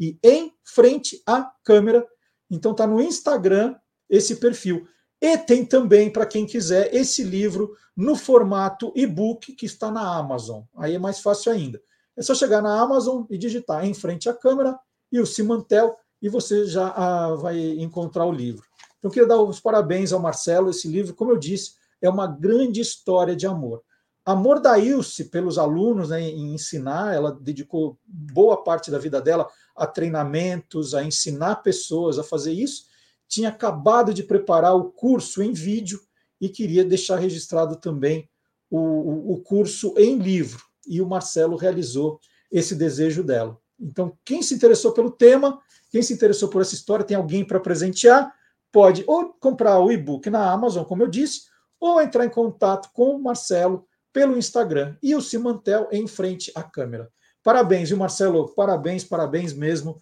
Speaker 2: e em frente à câmera. Então está no Instagram esse perfil. E tem também, para quem quiser, esse livro no formato e-book que está na Amazon. Aí é mais fácil ainda. É só chegar na Amazon e digitar em frente à câmera e o Simantel e você já ah, vai encontrar o livro. Então, queria dar os parabéns ao Marcelo. Esse livro, como eu disse, é uma grande história de amor. Amor da Ilse pelos alunos né, em ensinar, ela dedicou boa parte da vida dela a treinamentos, a ensinar pessoas a fazer isso. Tinha acabado de preparar o curso em vídeo e queria deixar registrado também o, o curso em livro. E o Marcelo realizou esse desejo dela. Então, quem se interessou pelo tema, quem se interessou por essa história, tem alguém para presentear, pode ou comprar o e-book na Amazon, como eu disse, ou entrar em contato com o Marcelo pelo Instagram e o Simantel em frente à câmera. Parabéns, viu, Marcelo? Parabéns, parabéns mesmo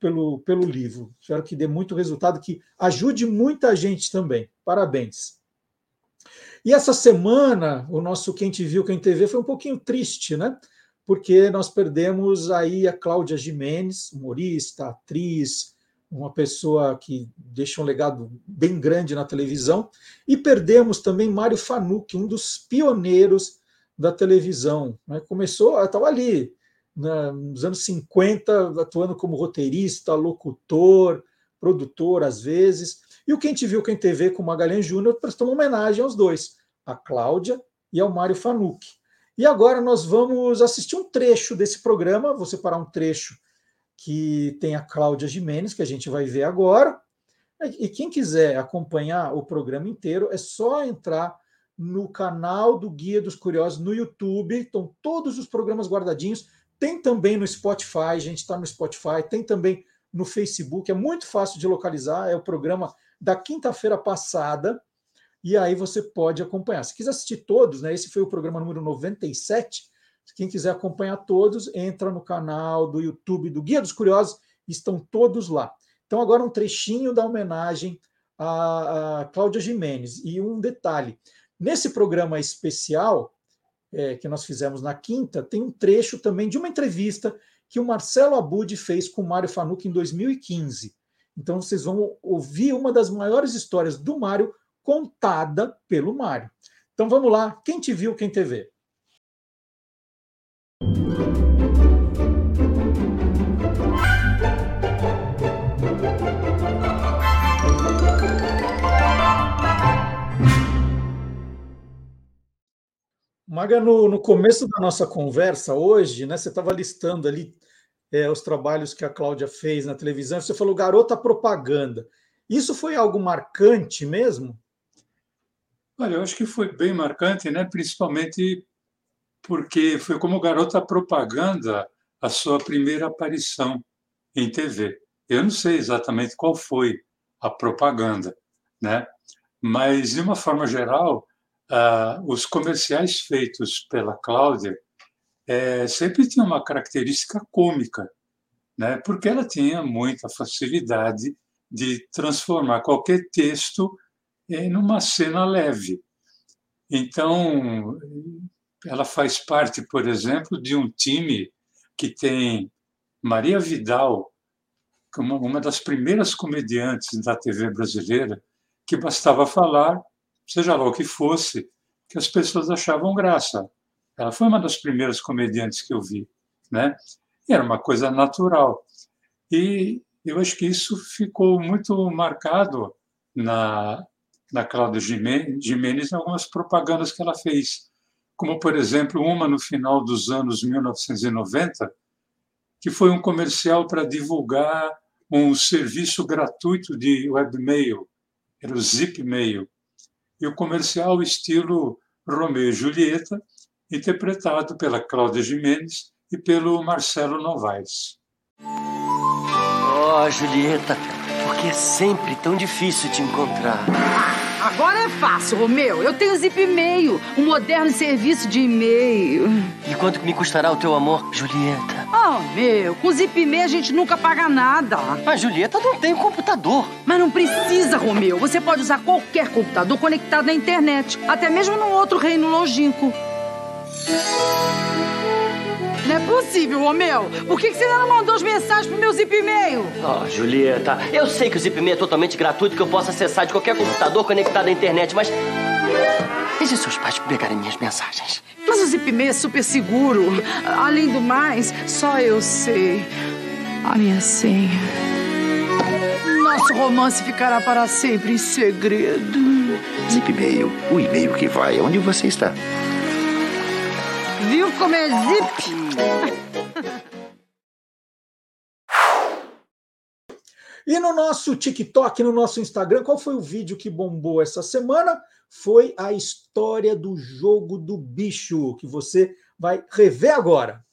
Speaker 2: pelo, pelo livro. Espero que dê muito resultado, que ajude muita gente também. Parabéns. E essa semana, o nosso Quem Te Viu, Quem TV foi um pouquinho triste, né? Porque nós perdemos aí a Cláudia Jimenez, humorista, atriz, uma pessoa que deixa um legado bem grande na televisão, e perdemos também Mário Fanucchi, um dos pioneiros da televisão. Né? Começou, estava ali, né, nos anos 50, atuando como roteirista, locutor, produtor, às vezes. E o Quem Te Viu, Quem TV com Magalhães Júnior prestou uma homenagem aos dois, a Cláudia e ao Mário Fanucchi. E agora nós vamos assistir um trecho desse programa, vou separar um trecho que tem a Cláudia Jimenez, que a gente vai ver agora. E quem quiser acompanhar o programa inteiro, é só entrar no canal do Guia dos Curiosos no YouTube. Estão todos os programas guardadinhos. Tem também no Spotify, a gente está no Spotify, tem também no Facebook. É muito fácil de localizar. É o programa da quinta-feira passada. E aí você pode acompanhar. Se quiser assistir todos, né? Esse foi o programa número 97 quem quiser acompanhar todos, entra no canal do YouTube do Guia dos Curiosos, estão todos lá. Então, agora um trechinho da homenagem a, a Cláudia Jimenez. E um detalhe: nesse programa especial é, que nós fizemos na quinta, tem um trecho também de uma entrevista que o Marcelo Abud fez com o Mário Fanuc em 2015. Então, vocês vão ouvir uma das maiores histórias do Mário contada pelo Mário. Então, vamos lá. Quem te viu, quem te vê? Maga, no, no, começo da nossa conversa hoje, né, você estava listando ali é, os trabalhos que a Cláudia fez na televisão, você falou garota propaganda. Isso foi algo marcante mesmo?
Speaker 10: Olha, eu acho que foi bem marcante, né? principalmente porque foi como garota propaganda a sua primeira aparição em TV. Eu não sei exatamente qual foi a propaganda, né? mas, de uma forma geral, ah, os comerciais feitos pela Cláudia é, sempre tinham uma característica cômica, né? porque ela tinha muita facilidade de transformar qualquer texto em uma cena leve. Então, ela faz parte, por exemplo, de um time que tem Maria Vidal, uma, uma das primeiras comediantes da TV brasileira, que bastava falar seja lá o que fosse, que as pessoas achavam graça. Ela foi uma das primeiras comediantes que eu vi, né? E era uma coisa natural. E eu acho que isso ficou muito marcado na, na Cláudia Jimenez em algumas propagandas que ela fez, como, por exemplo, uma no final dos anos 1990, que foi um comercial para divulgar um serviço gratuito de webmail, era o Zipmail e o comercial estilo Romeu e Julieta, interpretado pela Cláudia Jimenez e pelo Marcelo Novaes.
Speaker 11: Oh, Julieta, por que é sempre tão difícil te encontrar?
Speaker 12: Agora é fácil, Romeu. Eu tenho Zip e-mail, um moderno serviço de e-mail.
Speaker 11: E quanto me custará o teu amor, Julieta?
Speaker 12: Oh, meu, com Zip e-mail a gente nunca paga nada.
Speaker 11: Mas Julieta não tem computador.
Speaker 12: Mas não precisa, Romeu. Você pode usar qualquer computador conectado à internet, até mesmo num outro reino longínquo. Não é possível, Romeu. Por que você ainda não mandou as mensagens pro meu zip e-mail?
Speaker 11: Oh, Julieta, eu sei que o zip e-mail é totalmente gratuito, que eu posso acessar de qualquer computador conectado à internet, mas... E se seus pais pegarem minhas mensagens?
Speaker 12: Mas o zip e-mail é super seguro. Além do mais, só eu sei a minha senha. nosso romance ficará para sempre em segredo.
Speaker 13: Zip e-mail, o e-mail que vai onde você está.
Speaker 12: Viu como é zip?
Speaker 2: E no nosso TikTok, no nosso Instagram, qual foi o vídeo que bombou essa semana? Foi a história do jogo do bicho, que você vai rever agora.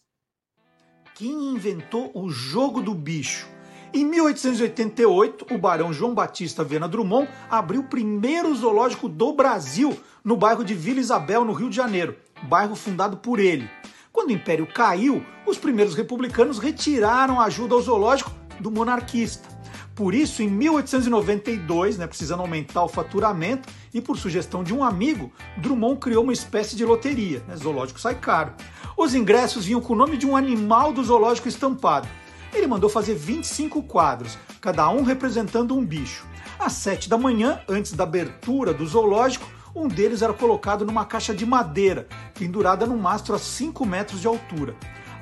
Speaker 2: Quem inventou o jogo do bicho? Em 1888, o barão João Batista Viana Drummond abriu o primeiro zoológico do Brasil, no bairro de Vila Isabel, no Rio de Janeiro, bairro fundado por ele. Quando o Império caiu, os primeiros republicanos retiraram a ajuda ao zoológico do monarquista. Por isso, em 1892, né, precisando aumentar o faturamento e por sugestão de um amigo, Drummond criou uma espécie de loteria. Né, zoológico sai caro. Os ingressos vinham com o nome de um animal do zoológico estampado. Ele mandou fazer 25 quadros, cada um representando um bicho. Às 7 da manhã, antes da abertura do zoológico, um deles era colocado numa caixa de madeira, pendurada num mastro a 5 metros de altura.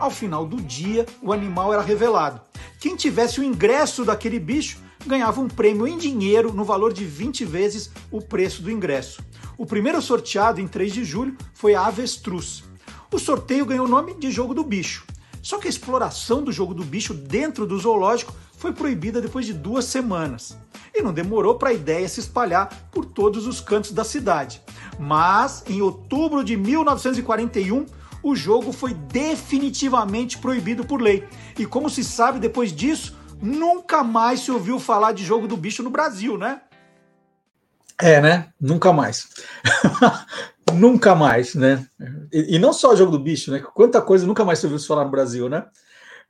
Speaker 2: Ao final do dia, o animal era revelado. Quem tivesse o ingresso daquele bicho ganhava um prêmio em dinheiro no valor de 20 vezes o preço do ingresso. O primeiro sorteado em 3 de julho foi a avestruz. O sorteio ganhou o nome de Jogo do Bicho. Só que a exploração do jogo do bicho dentro do zoológico foi proibida depois de duas semanas. E não demorou para a ideia se espalhar por todos os cantos da cidade. Mas, em outubro de 1941, o jogo foi definitivamente proibido por lei. E como se sabe, depois disso, nunca mais se ouviu falar de jogo do bicho no Brasil, né? É, né? Nunca mais. nunca mais, né? E, e, não só jogo do bicho, né? Quanta coisa nunca mais se ouviu falar no Brasil, né?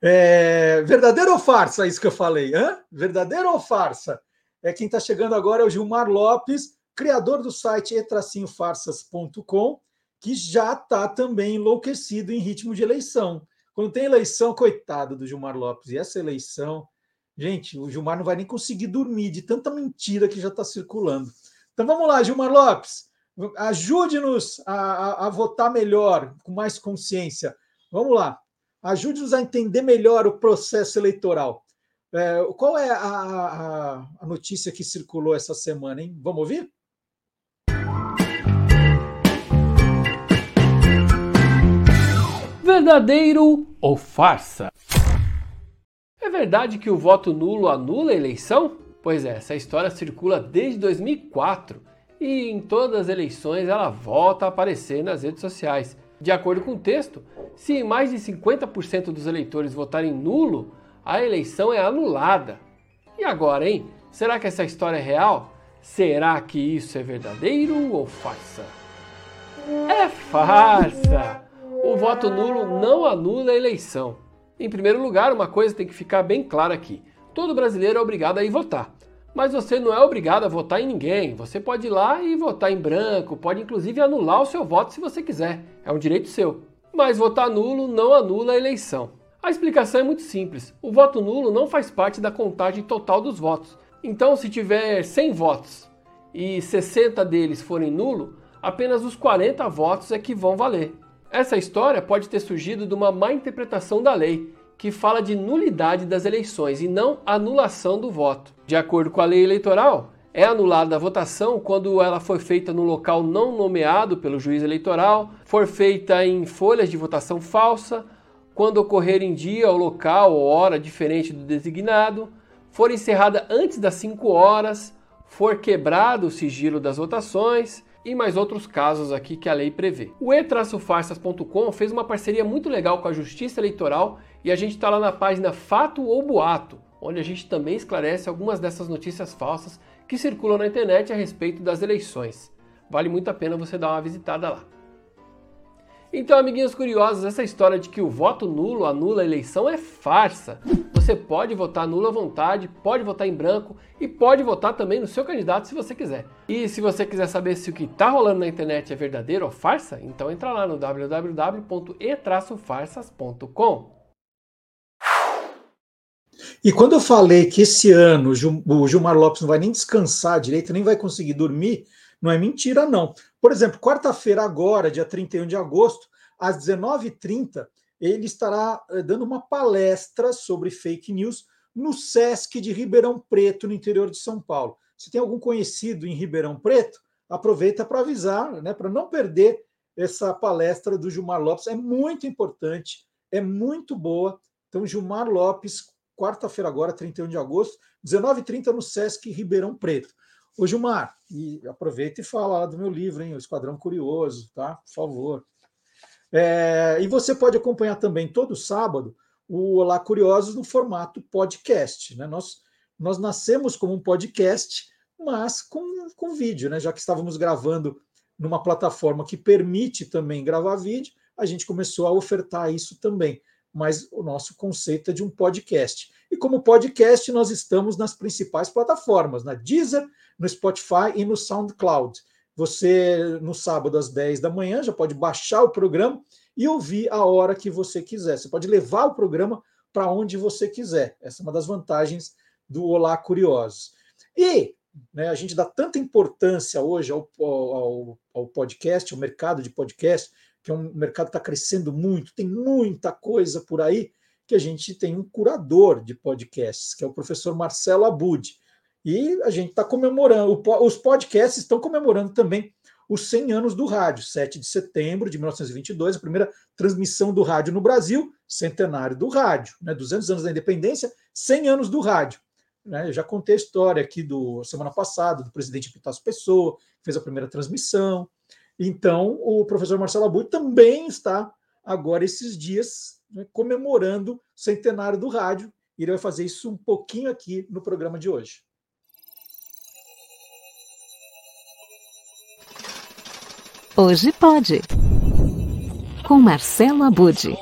Speaker 2: É, verdadeiro ou farsa, isso que eu falei? Hã? Verdadeiro ou farsa? É quem está chegando agora é o Gilmar Lopes, criador do site etracinhofarsas.com que já está também enlouquecido em ritmo de eleição. Quando tem eleição, coitado do Gilmar Lopes, e essa eleição, gente, o Gilmar não vai nem conseguir dormir de tanta mentira que já está circulando. Então vamos lá, Gilmar Lopes, ajude-nos a, a, a, votar melhor, com mais consciência. Vamos lá, ajude-nos a entender melhor o processo eleitoral. É, qual é a, a, notícia que circulou essa semana, hein? Vamos ouvir?
Speaker 14: Verdadeiro ou farsa? É verdade que o voto nulo anula a eleição? Pois é, essa história circula desde 2004 e em todas as eleições ela volta a aparecer nas redes sociais. De acordo com o texto, se mais de 50% dos eleitores votarem nulo, a eleição é anulada. E agora, hein? Será que essa história é real? Será que isso é verdadeiro ou farsa? É farsa! O voto nulo não anula a eleição. Em primeiro lugar, uma coisa tem que ficar bem clara aqui: todo brasileiro é obrigado a ir votar. Mas você não é obrigado a votar em ninguém. Você pode ir lá e votar em branco, pode inclusive anular o seu voto se você quiser. É um direito seu. Mas votar nulo não anula a eleição. A explicação é muito simples. O voto nulo não faz parte da contagem total dos votos. Então, se tiver 100 votos e 60 deles forem nulo, apenas os 40 votos é que vão valer. Essa história pode ter surgido de uma má interpretação da lei, que fala de nulidade das eleições e não anulação do voto. De acordo com a lei eleitoral, é anulada a votação quando ela for feita no local não nomeado pelo juiz eleitoral, for feita em folhas de votação falsa, quando ocorrer em dia ou local ou hora diferente do designado, for encerrada antes das 5 horas, for quebrado o sigilo das votações e mais outros casos aqui que a lei prevê. O e-farsas.com fez uma parceria muito legal com a Justiça Eleitoral e a gente está lá na página Fato ou Boato, onde a gente também esclarece algumas dessas notícias falsas que circulam na internet a respeito das eleições. Vale muito a pena você dar uma visitada lá. Então, amiguinhos curiosos, essa história de que o voto nulo anula a eleição é farsa. Você pode votar nulo à vontade, pode votar em branco e pode votar também no seu candidato se você quiser. E se você quiser saber se o que está rolando na internet é verdadeiro ou farsa, então entra lá no www.e-farsas.com.
Speaker 2: E quando eu falei que esse ano o Gilmar Lopes não vai nem descansar direito, nem vai conseguir dormir, não é mentira, não. Por exemplo, quarta-feira, agora, dia 31 de agosto, às 19h30, ele estará eh, dando uma palestra sobre fake news no SESC de Ribeirão Preto, no interior de São Paulo. Se tem algum conhecido em Ribeirão Preto, aproveita para avisar, né, para não perder essa palestra do Gilmar Lopes. É muito importante, é muito boa. Então, Gilmar Lopes, quarta-feira agora, 31 de agosto, 19h30 no SESC Ribeirão Preto. Ô Gilmar, e aproveita e fala lá do meu livro, hein, O Esquadrão Curioso, tá? Por favor. É, e você pode acompanhar também todo sábado o Olá Curiosos no formato podcast. Né? Nós, nós nascemos como um podcast, mas com, com vídeo, né? já que estávamos gravando numa plataforma que permite também gravar vídeo, a gente começou a ofertar isso também. Mas o nosso conceito é de um podcast. E como podcast, nós estamos nas principais plataformas, na Deezer, no Spotify e no SoundCloud. Você, no sábado às 10 da manhã, já pode baixar o programa e ouvir a hora que você quiser. Você pode levar o programa para onde você quiser. Essa é uma das vantagens do Olá Curiosos. E né, a gente dá tanta importância hoje ao, ao, ao podcast, ao mercado de podcast, que é um mercado que está crescendo muito, tem muita coisa por aí, que a gente tem um curador de podcasts, que é o professor Marcelo Abud. E a gente está comemorando, os podcasts estão comemorando também os 100 anos do rádio, 7 de setembro de 1922, a primeira transmissão do rádio no Brasil, centenário do rádio, né? 200 anos da independência, 100 anos do rádio. Né? Eu já contei a história aqui do semana passada do presidente Pitácio Pessoa, que fez a primeira transmissão. Então, o professor Marcelo Abud também está agora esses dias né, comemorando o centenário do rádio, e ele vai fazer isso um pouquinho aqui no programa de hoje.
Speaker 15: Hoje pode. Com Marcelo Abude.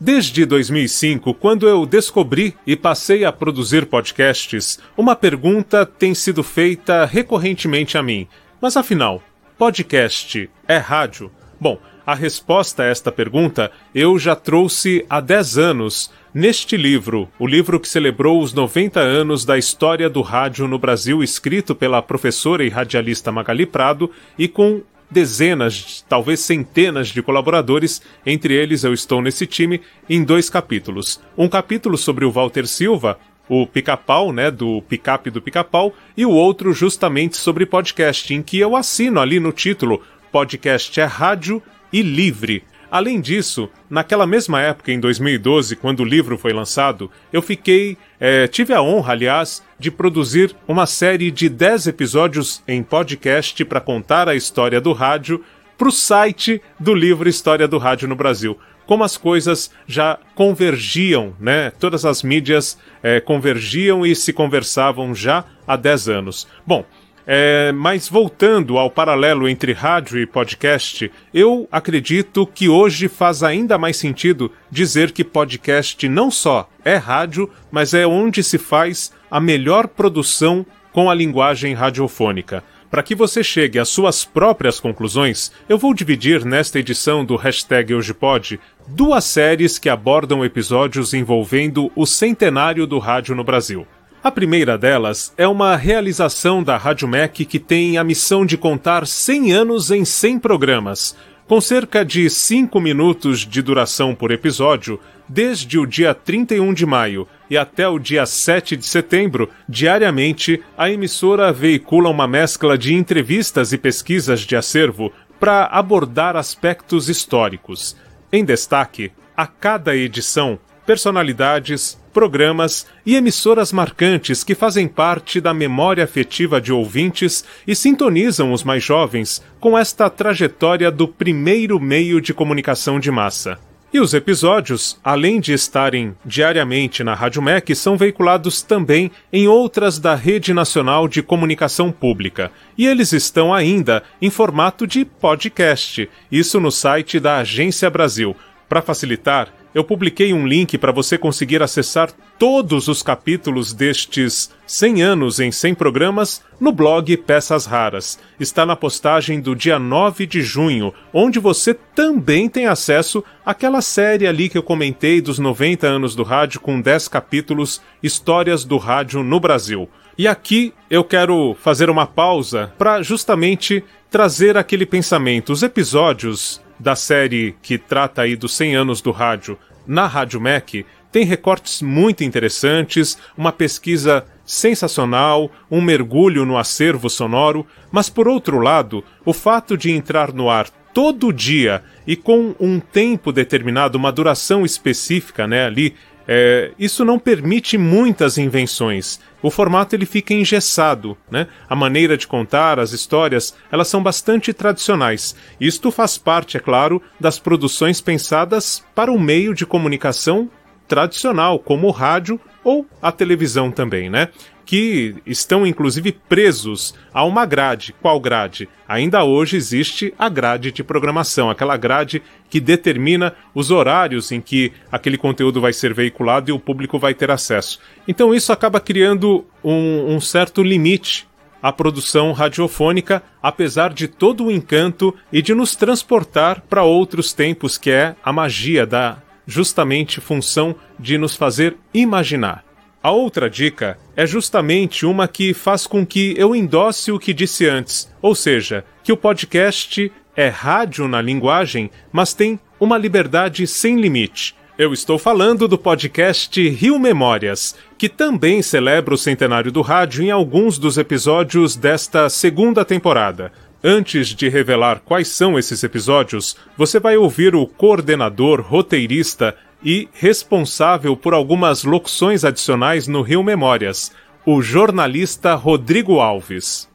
Speaker 16: Desde 2005, quando eu descobri e passei a produzir podcasts, uma pergunta tem sido feita recorrentemente a mim. Mas afinal, podcast é rádio? Bom, a resposta a esta pergunta eu já trouxe há 10 anos neste livro, o livro que celebrou os 90 anos da história do rádio no Brasil, escrito pela professora e radialista Magali Prado e com dezenas, talvez centenas de colaboradores, entre eles eu estou nesse time, em dois capítulos. Um capítulo sobre o Walter Silva, o pica-pau, né, do picape do pica-pau, e o outro justamente sobre podcast, em que eu assino ali no título: podcast é rádio e livre. Além disso, naquela mesma época, em 2012, quando o livro foi lançado, eu fiquei. É, tive a honra, aliás, de produzir uma série de 10 episódios em podcast para contar a história do rádio para o site do livro História do Rádio no Brasil. Como as coisas já convergiam, né? Todas as mídias é, convergiam e se conversavam já há 10 anos. Bom, é, mas voltando ao paralelo entre rádio e podcast, eu acredito que hoje faz ainda mais sentido dizer que podcast não só é rádio, mas é onde se faz a melhor produção com a linguagem radiofônica. Para que você chegue às suas próprias conclusões, eu vou dividir nesta edição do Hashtag HojePod duas séries que abordam episódios envolvendo o centenário do rádio no Brasil. A primeira delas é uma realização da Rádio MEC que tem a missão de contar 100 anos em 100 programas, com cerca de 5 minutos de duração por episódio, desde o dia 31 de maio e até o dia 7 de setembro, diariamente, a emissora veicula uma mescla de entrevistas e pesquisas de acervo para abordar aspectos históricos. Em destaque, a cada edição, personalidades, programas e emissoras marcantes que fazem parte da memória afetiva de ouvintes e sintonizam os mais jovens com esta trajetória do primeiro meio de comunicação de massa. E os episódios, além de estarem diariamente na Rádio MEC, são veiculados também em outras da Rede Nacional de Comunicação Pública. E eles estão ainda em formato de podcast, isso no site da Agência Brasil. Para facilitar, eu publiquei um link para você conseguir acessar todos os capítulos destes 100 anos em 100 programas no blog Peças Raras. Está na postagem do dia 9 de junho, onde você também tem acesso àquela série ali que eu comentei dos 90 anos do rádio com 10 capítulos Histórias do Rádio no Brasil. E aqui eu quero fazer uma pausa para justamente trazer aquele pensamento. Os episódios da série que trata aí dos 100 anos do rádio na Rádio MEC tem recortes muito interessantes, uma pesquisa sensacional, um mergulho no acervo sonoro, mas por outro lado, o fato de entrar no ar todo dia e com um tempo determinado, uma duração específica, né, ali, é, isso não permite muitas invenções. O formato ele fica engessado, né? A maneira de contar as histórias, elas são bastante tradicionais. Isto faz parte, é claro, das produções pensadas para o meio de comunicação tradicional, como o rádio ou a televisão também, né? Que estão inclusive presos a uma grade. Qual grade? Ainda hoje existe a grade de programação, aquela grade que determina os horários em que aquele conteúdo vai ser veiculado e o público vai ter acesso. Então isso acaba criando um, um certo limite à produção radiofônica, apesar de todo o encanto e de nos transportar para outros tempos, que é a magia da justamente função de nos fazer imaginar. A outra dica é justamente uma que faz com que eu endosse o que disse antes, ou seja, que o podcast é rádio na linguagem, mas tem uma liberdade sem limite. Eu estou falando do podcast Rio Memórias, que também celebra o centenário do rádio em alguns dos episódios desta segunda temporada. Antes de revelar quais são esses episódios, você vai ouvir o coordenador, roteirista e responsável por algumas locuções adicionais no Rio Memórias, o jornalista Rodrigo Alves.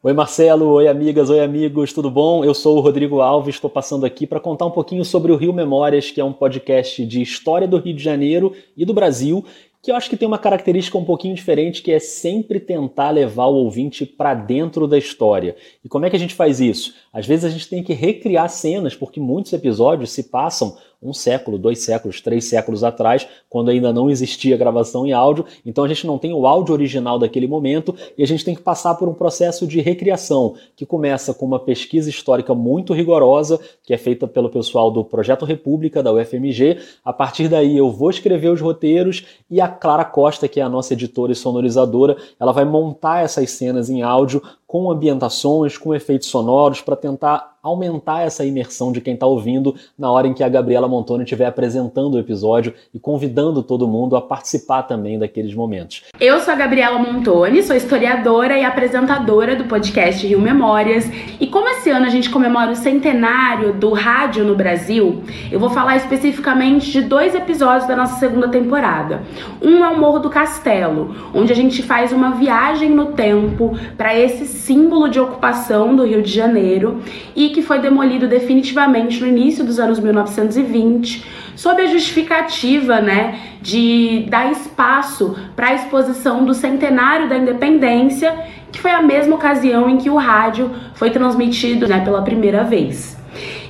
Speaker 17: Oi Marcelo, oi amigas, oi amigos, tudo bom? Eu sou o Rodrigo Alves, estou passando aqui para contar um pouquinho sobre o Rio Memórias, que é um podcast de história do Rio de Janeiro e do Brasil que eu acho que tem uma característica um pouquinho diferente, que é sempre tentar levar o ouvinte para dentro da história. E como é que a gente faz isso? Às vezes a gente tem que recriar cenas, porque muitos episódios se passam um século, dois séculos, três séculos atrás, quando ainda não existia gravação em áudio. Então a gente não tem o áudio original daquele momento e a gente tem que passar por um processo de recriação, que começa com uma pesquisa histórica muito rigorosa, que é feita pelo pessoal do Projeto República, da UFMG. A partir daí eu vou escrever os roteiros e a Clara Costa, que é a nossa editora e sonorizadora, ela vai montar essas cenas em áudio com ambientações, com efeitos sonoros, para tentar aumentar essa imersão de quem está ouvindo na hora em que a Gabriela Montoni estiver apresentando o episódio e convidando todo mundo a participar também daqueles momentos.
Speaker 18: Eu sou a Gabriela Montoni, sou historiadora e apresentadora do podcast Rio Memórias. E como esse ano a gente comemora o centenário do rádio no Brasil, eu vou falar especificamente de dois episódios da nossa segunda temporada. Um é o Morro do Castelo, onde a gente faz uma viagem no tempo para esse símbolo de ocupação do Rio de Janeiro e que foi demolido definitivamente no início dos anos 1920, sob a justificativa, né, de dar espaço para a exposição do centenário da independência, que foi a mesma ocasião em que o rádio foi transmitido, né, pela primeira vez.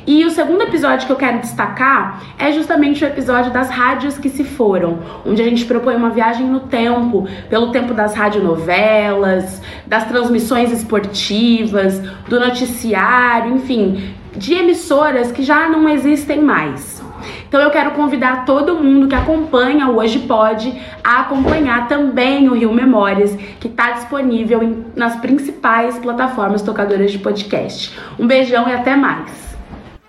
Speaker 18: E o segundo episódio que eu quero destacar é justamente o episódio das rádios que se foram, onde a gente propõe uma viagem no tempo, pelo tempo das radionovelas, das transmissões esportivas, do noticiário, enfim, de emissoras que já não existem mais. Então eu quero convidar todo mundo que acompanha o Hoje Pode a acompanhar também o Rio Memórias, que está disponível nas principais plataformas tocadoras de podcast. Um beijão e até mais!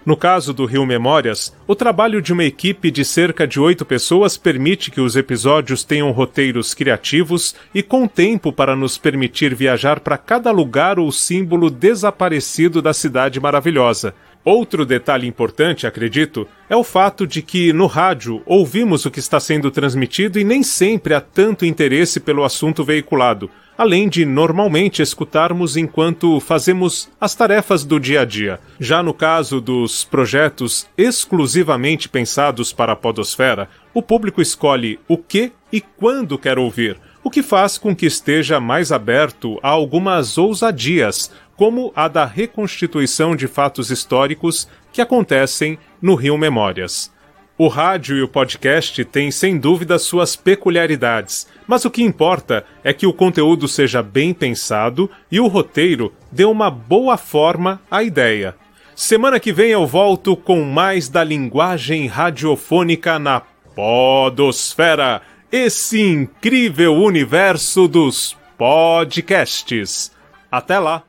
Speaker 16: No caso do Rio Memórias, o trabalho de uma equipe de cerca de oito pessoas permite que os episódios tenham roteiros criativos e com tempo para nos permitir viajar para cada lugar ou símbolo desaparecido da cidade maravilhosa. Outro detalhe importante, acredito, é o fato de que no rádio ouvimos o que está sendo transmitido e nem sempre há tanto interesse pelo assunto veiculado além de normalmente escutarmos enquanto fazemos as tarefas do dia a dia. Já no caso dos projetos exclusivamente pensados para a Podosfera, o público escolhe o que e quando quer ouvir, o que faz com que esteja mais aberto a algumas ousadias, como a da reconstituição de fatos históricos que acontecem no Rio Memórias. O rádio e o podcast têm sem dúvida suas peculiaridades, mas o que importa é que o conteúdo seja bem pensado e o roteiro dê uma boa forma à ideia. Semana que vem eu volto com mais da linguagem radiofônica na Podosfera, esse incrível universo dos podcasts. Até lá!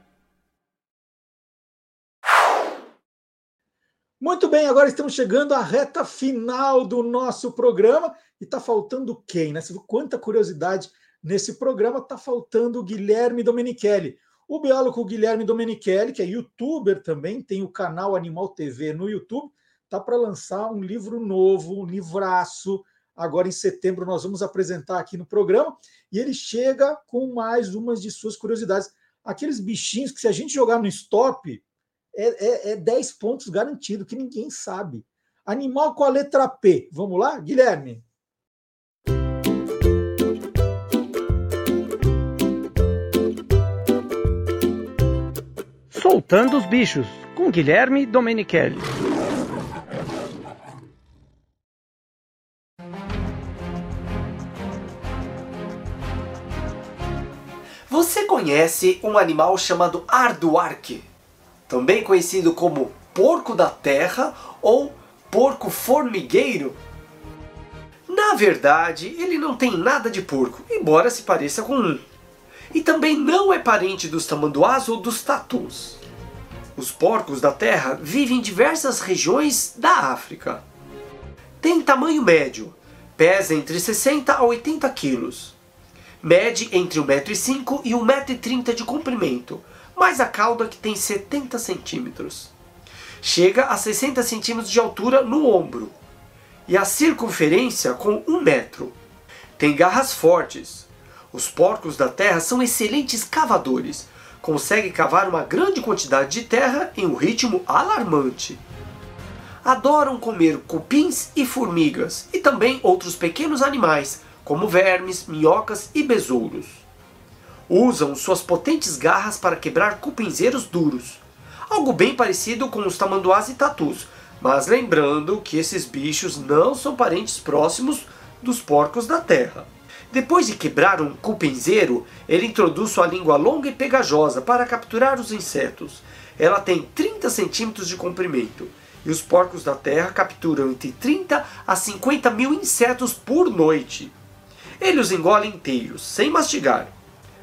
Speaker 2: Muito bem, agora estamos chegando à reta final do nosso programa e está faltando quem, né? Quanta curiosidade nesse programa? Está faltando o Guilherme Domenichelli. O biólogo Guilherme Domenichelli, que é youtuber também, tem o canal Animal TV no YouTube, está para lançar um livro novo, um livraço. Agora em setembro nós vamos apresentar aqui no programa e ele chega com mais umas de suas curiosidades. Aqueles bichinhos que se a gente jogar no stop, é, é, é 10 pontos garantido, que ninguém sabe. Animal com a letra P. Vamos lá, Guilherme?
Speaker 19: Soltando os bichos, com Guilherme Domenichelli.
Speaker 20: Você conhece um animal chamado arduarque? Também conhecido como porco da terra ou porco formigueiro. Na verdade, ele não tem nada de porco, embora se pareça com um. E também não é parente dos tamanduás ou dos tatus. Os porcos da terra vivem em diversas regiões da África. Tem tamanho médio, pesa entre 60 a 80 quilos. Mede entre 1,5m e 1,30m de comprimento, mais a cauda que tem 70 centímetros. Chega a 60 centímetros de altura no ombro e a circunferência com 1 metro. Tem garras fortes. Os porcos da terra são excelentes cavadores. Conseguem cavar uma grande quantidade de terra em um ritmo alarmante. Adoram comer cupins e formigas e também outros pequenos animais, como vermes, minhocas e besouros usam suas potentes garras para quebrar cupinzeiros duros. Algo bem parecido com os tamanduás e tatus, mas lembrando que esses bichos não são parentes próximos dos porcos da terra. Depois de quebrar um cupinzeiro, ele introduz sua língua longa e pegajosa para capturar os insetos. Ela tem 30 centímetros de comprimento e os porcos da terra capturam entre 30 a 50 mil insetos por noite. Ele os engole inteiros, sem mastigar.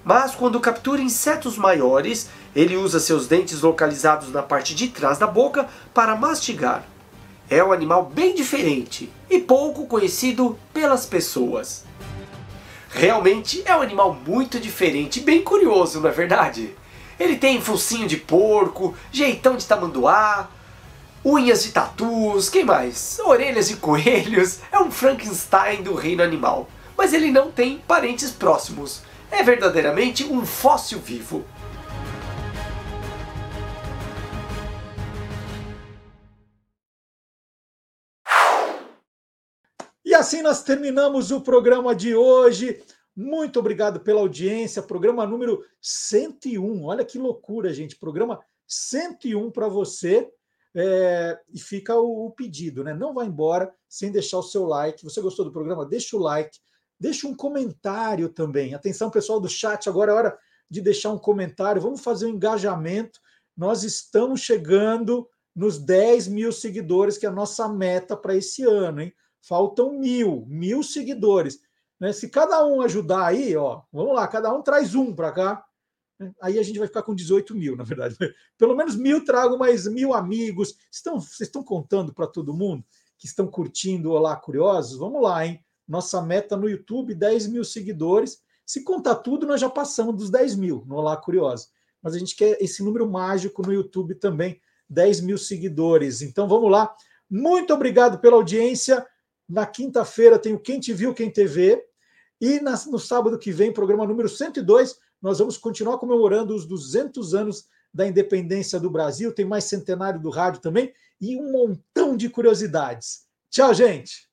Speaker 20: Mas quando captura insetos maiores, ele usa seus dentes localizados na parte de trás da boca para mastigar. É um animal bem diferente e pouco conhecido pelas pessoas. Realmente é um animal muito diferente bem curioso, não é verdade? Ele tem focinho de porco, jeitão de tamanduá, unhas de tatus, quem mais? Orelhas de coelhos. É um Frankenstein do reino animal. Mas ele não tem parentes próximos é verdadeiramente um fóssil vivo.
Speaker 2: E assim nós terminamos o programa de hoje. Muito obrigado pela audiência. Programa número 101. Olha que loucura, gente. Programa 101 para você. É, e fica o, o, pedido, né? Não vá embora sem deixar o seu like. Você gostou do programa? Deixa o like. Deixa um comentário também. Atenção, pessoal do chat, agora é hora de deixar um comentário. Vamos fazer um engajamento. Nós estamos chegando nos 10 mil seguidores, que é a nossa meta para esse ano, hein? Faltam mil, mil seguidores. Né? Se cada um ajudar aí, ó, vamos lá, cada um traz um para cá. Né? Aí a gente vai ficar com 18 mil, na verdade. Pelo menos mil trago mais mil amigos. Estão, vocês estão contando para todo mundo que estão curtindo Olá Curiosos? Vamos lá, hein? Nossa meta no YouTube, 10 mil seguidores. Se contar tudo, nós já passamos dos 10 mil no Olá Curioso. Mas a gente quer esse número mágico no YouTube também, 10 mil seguidores. Então vamos lá. Muito obrigado pela audiência. Na quinta-feira tem o Quem Te Viu, Quem TV. E no sábado que vem, programa número 102, nós vamos continuar comemorando os 200 anos da independência do Brasil. Tem mais centenário do rádio também e um montão de curiosidades. Tchau, gente!